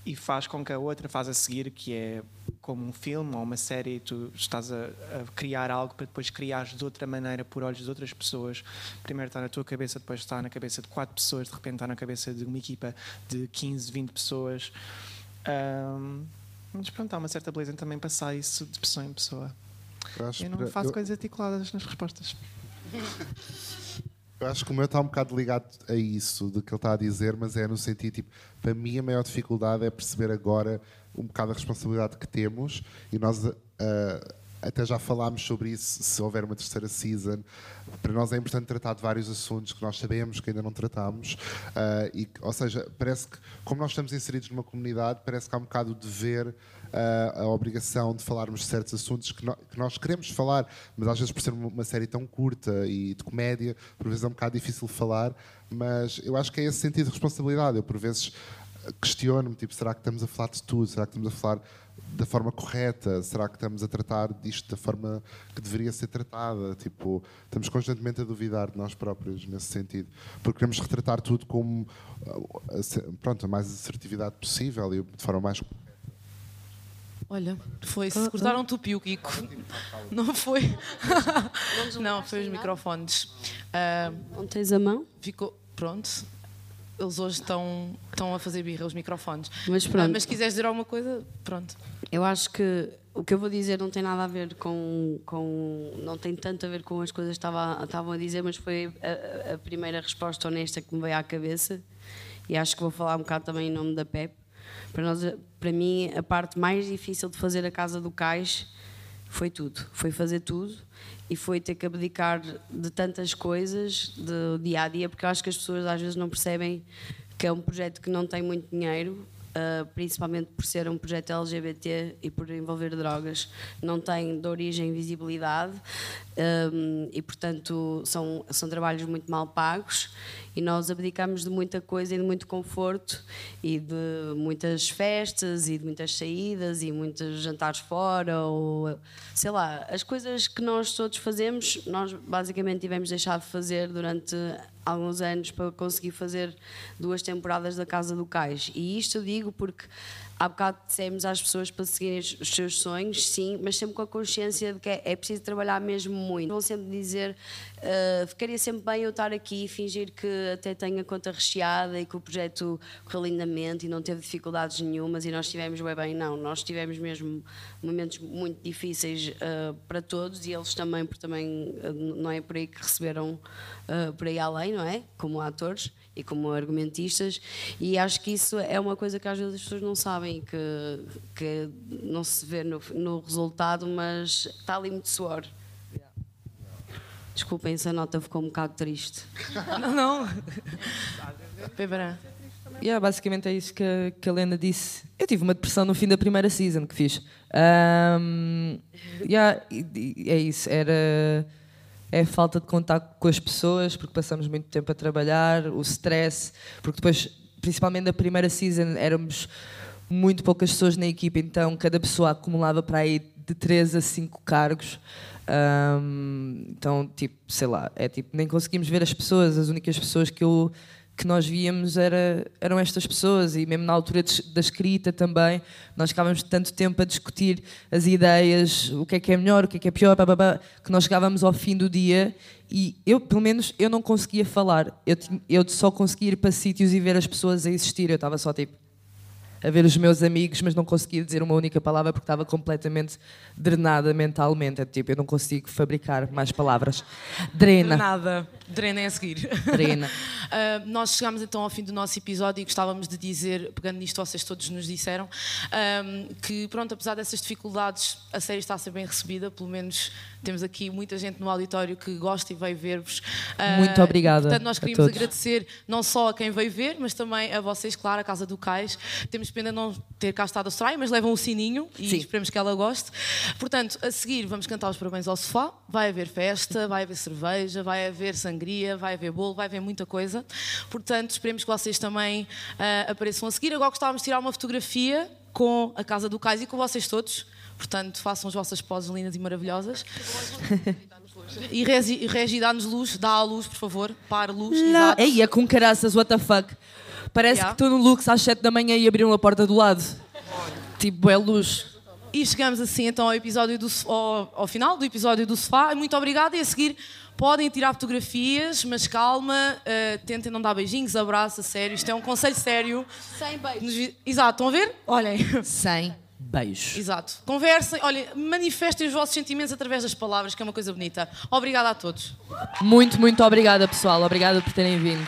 e faz com que a outra fase a seguir, que é como um filme ou uma série, tu estás a, a criar algo para depois criares de outra maneira por olhos de outras pessoas. Primeiro está na tua cabeça, depois está na cabeça de quatro pessoas, de repente está na cabeça de uma equipa de 15, 20 pessoas. Ahm, mas pronto, há uma certa beleza em também passar isso de pessoa em pessoa. Eu Eu não faço eu- coisas articuladas nas respostas. *laughs* Eu acho que o meu está um bocado ligado a isso, do que ele está a dizer, mas é no sentido, tipo, para mim a maior dificuldade é perceber agora um bocado a responsabilidade que temos e nós ah, até já falámos sobre isso, se houver uma terceira season. Para nós é importante tratar de vários assuntos que nós sabemos que ainda não tratámos. ah, e, ou seja, parece que, como nós estamos inseridos numa comunidade, parece que há um bocado o dever, ah, a obrigação de falarmos de certos assuntos que, no- que nós queremos falar, mas às vezes por ser uma, série tão curta e de comédia, por vezes é um bocado difícil falar. Mas eu acho que é esse sentido de responsabilidade. Eu, por vezes, questiono-me, tipo, será que estamos a falar de tudo? Será que estamos a falar da forma correta? Será que estamos a tratar disto da forma que deveria ser tratada? Tipo, estamos constantemente a duvidar de nós próprios nesse sentido. Porque queremos retratar tudo como, uh, a pronto, a mais assertividade possível e de forma mais Olha, foi se cortaram-te o pio, Kiko. Não foi? Não, foi os microfones. Ah, Onde tens a mão? Ficou. Pronto. Eles hoje estão, estão a fazer birra, os microfones. Mas pronto. Ah, mas se quiseres dizer alguma coisa, pronto. Eu acho que o que eu vou dizer não tem nada a ver com. com não tem tanto a ver com as coisas que estava, estavam a dizer, mas foi a, a primeira resposta honesta que me veio à cabeça. E acho que vou falar um bocado também em nome da PEP. Para, nós, para mim, a parte mais difícil de fazer a Casa do Cais foi tudo. Foi fazer tudo e foi ter que abdicar de tantas coisas do dia a dia, porque eu acho que as pessoas às vezes não percebem que é um projeto que não tem muito dinheiro, uh, principalmente por ser um projeto LGBT e por envolver drogas, não tem de origem visibilidade um, e, portanto, são, são trabalhos muito mal pagos e nós abdicamos de muita coisa e de muito conforto e de muitas festas e de muitas saídas e muitos jantares fora ou sei lá, as coisas que nós todos fazemos, nós basicamente tivemos deixado de fazer durante alguns anos para conseguir fazer duas temporadas da Casa do Cais. E isto eu digo porque há bocado dissemos às pessoas para seguirem os seus sonhos, sim, mas sempre com a consciência de que é, é preciso trabalhar mesmo muito. Vão sempre dizer, uh, ficaria sempre bem eu estar aqui e fingir que até tenho a conta recheada e que o projeto correu lindamente e não teve dificuldades nenhumas e nós tivemos bem bem. Não, nós tivemos mesmo momentos muito difíceis uh, para todos e eles também, porque também uh, não é por aí que receberam por aí além, não é? Como atores e como argumentistas e acho que isso é uma coisa que às vezes as pessoas não sabem que, que não se vê no, no resultado mas está ali muito suor desculpem essa nota ficou um bocado triste *laughs* Não, não. Beberá. Yeah, basicamente é isso que, a- que a Lena disse. Eu tive uma depressão no fim da primeira season que fiz. Ahm, yeah, é isso. Era é a falta de contato com as pessoas, porque passamos muito tempo a trabalhar, o stress, porque depois, principalmente na primeira season, éramos muito poucas pessoas na equipa, então cada pessoa acumulava para aí de 3 a 5 cargos. Ahm, então, tipo, sei lá, é tipo, nem conseguimos ver as pessoas, as únicas pessoas que eu que nós víamos era, eram estas pessoas e mesmo na altura da escrita também nós ficávamos tanto tempo a discutir as ideias, o que é que é melhor, o que é que é pior, que nós chegávamos ao fim do dia e eu, pelo menos, eu não conseguia falar. Eu, eu só conseguia ir para sítios e ver as pessoas a existir. Eu estava só tipo a ver os meus amigos, mas não conseguia dizer uma única palavra porque estava completamente drenada mentalmente. É tipo, eu não consigo fabricar mais palavras. Drena. Nada. Drena é a seguir. Drena. Uh, *laughs* nós chegámos então ao fim do nosso episódio e gostávamos de dizer, pegando nisto, vocês todos nos disseram, um, que pronto, apesar dessas dificuldades, a série está a ser bem recebida, pelo menos temos aqui muita gente no auditório que gosta e veio ver-vos. Uh, Muito obrigada Portanto, nós queríamos agradecer não só a quem veio ver, mas também a vocês, claro, a Casa do Cais. Temos de não ter cá estado a Soraya, mas levam o sininho e Sim. esperemos que ela goste. Portanto, a seguir vamos cantar os parabéns ao sofá, vai haver festa, vai haver cerveja, vai haver sangria, vai haver bolo, vai haver muita coisa. Portanto, esperemos que vocês também ah, apareçam a seguir. Agora gostávamos de tirar uma fotografia com a Casa do Cais e com vocês todos. Portanto, façam as vossas poses lindas e maravilhosas. E Regi, Regi dá-nos luz, dá a luz, por favor. Para luz. Lá. Ei, é com caraças, what the fuck. Parece Yeah. que estou no Lux às 7 da manhã e abriram a porta do lado. Tipo, é luz. E chegamos assim então ao episódio do so- ao, ao final do episódio do sofá. Muito obrigada e a seguir podem tirar fotografias, mas calma, eh, tentem não dar beijinhos, abraços, a sério. Isto é um conselho sério. Sem beijos. Nos vi- Exato, estão a ver? Olhem. Sem beijos. Exato. Conversem, olhem, manifestem os vossos sentimentos através das palavras, que é uma coisa bonita. Obrigada a todos. Muito, muito obrigada, pessoal. Obrigada por terem vindo.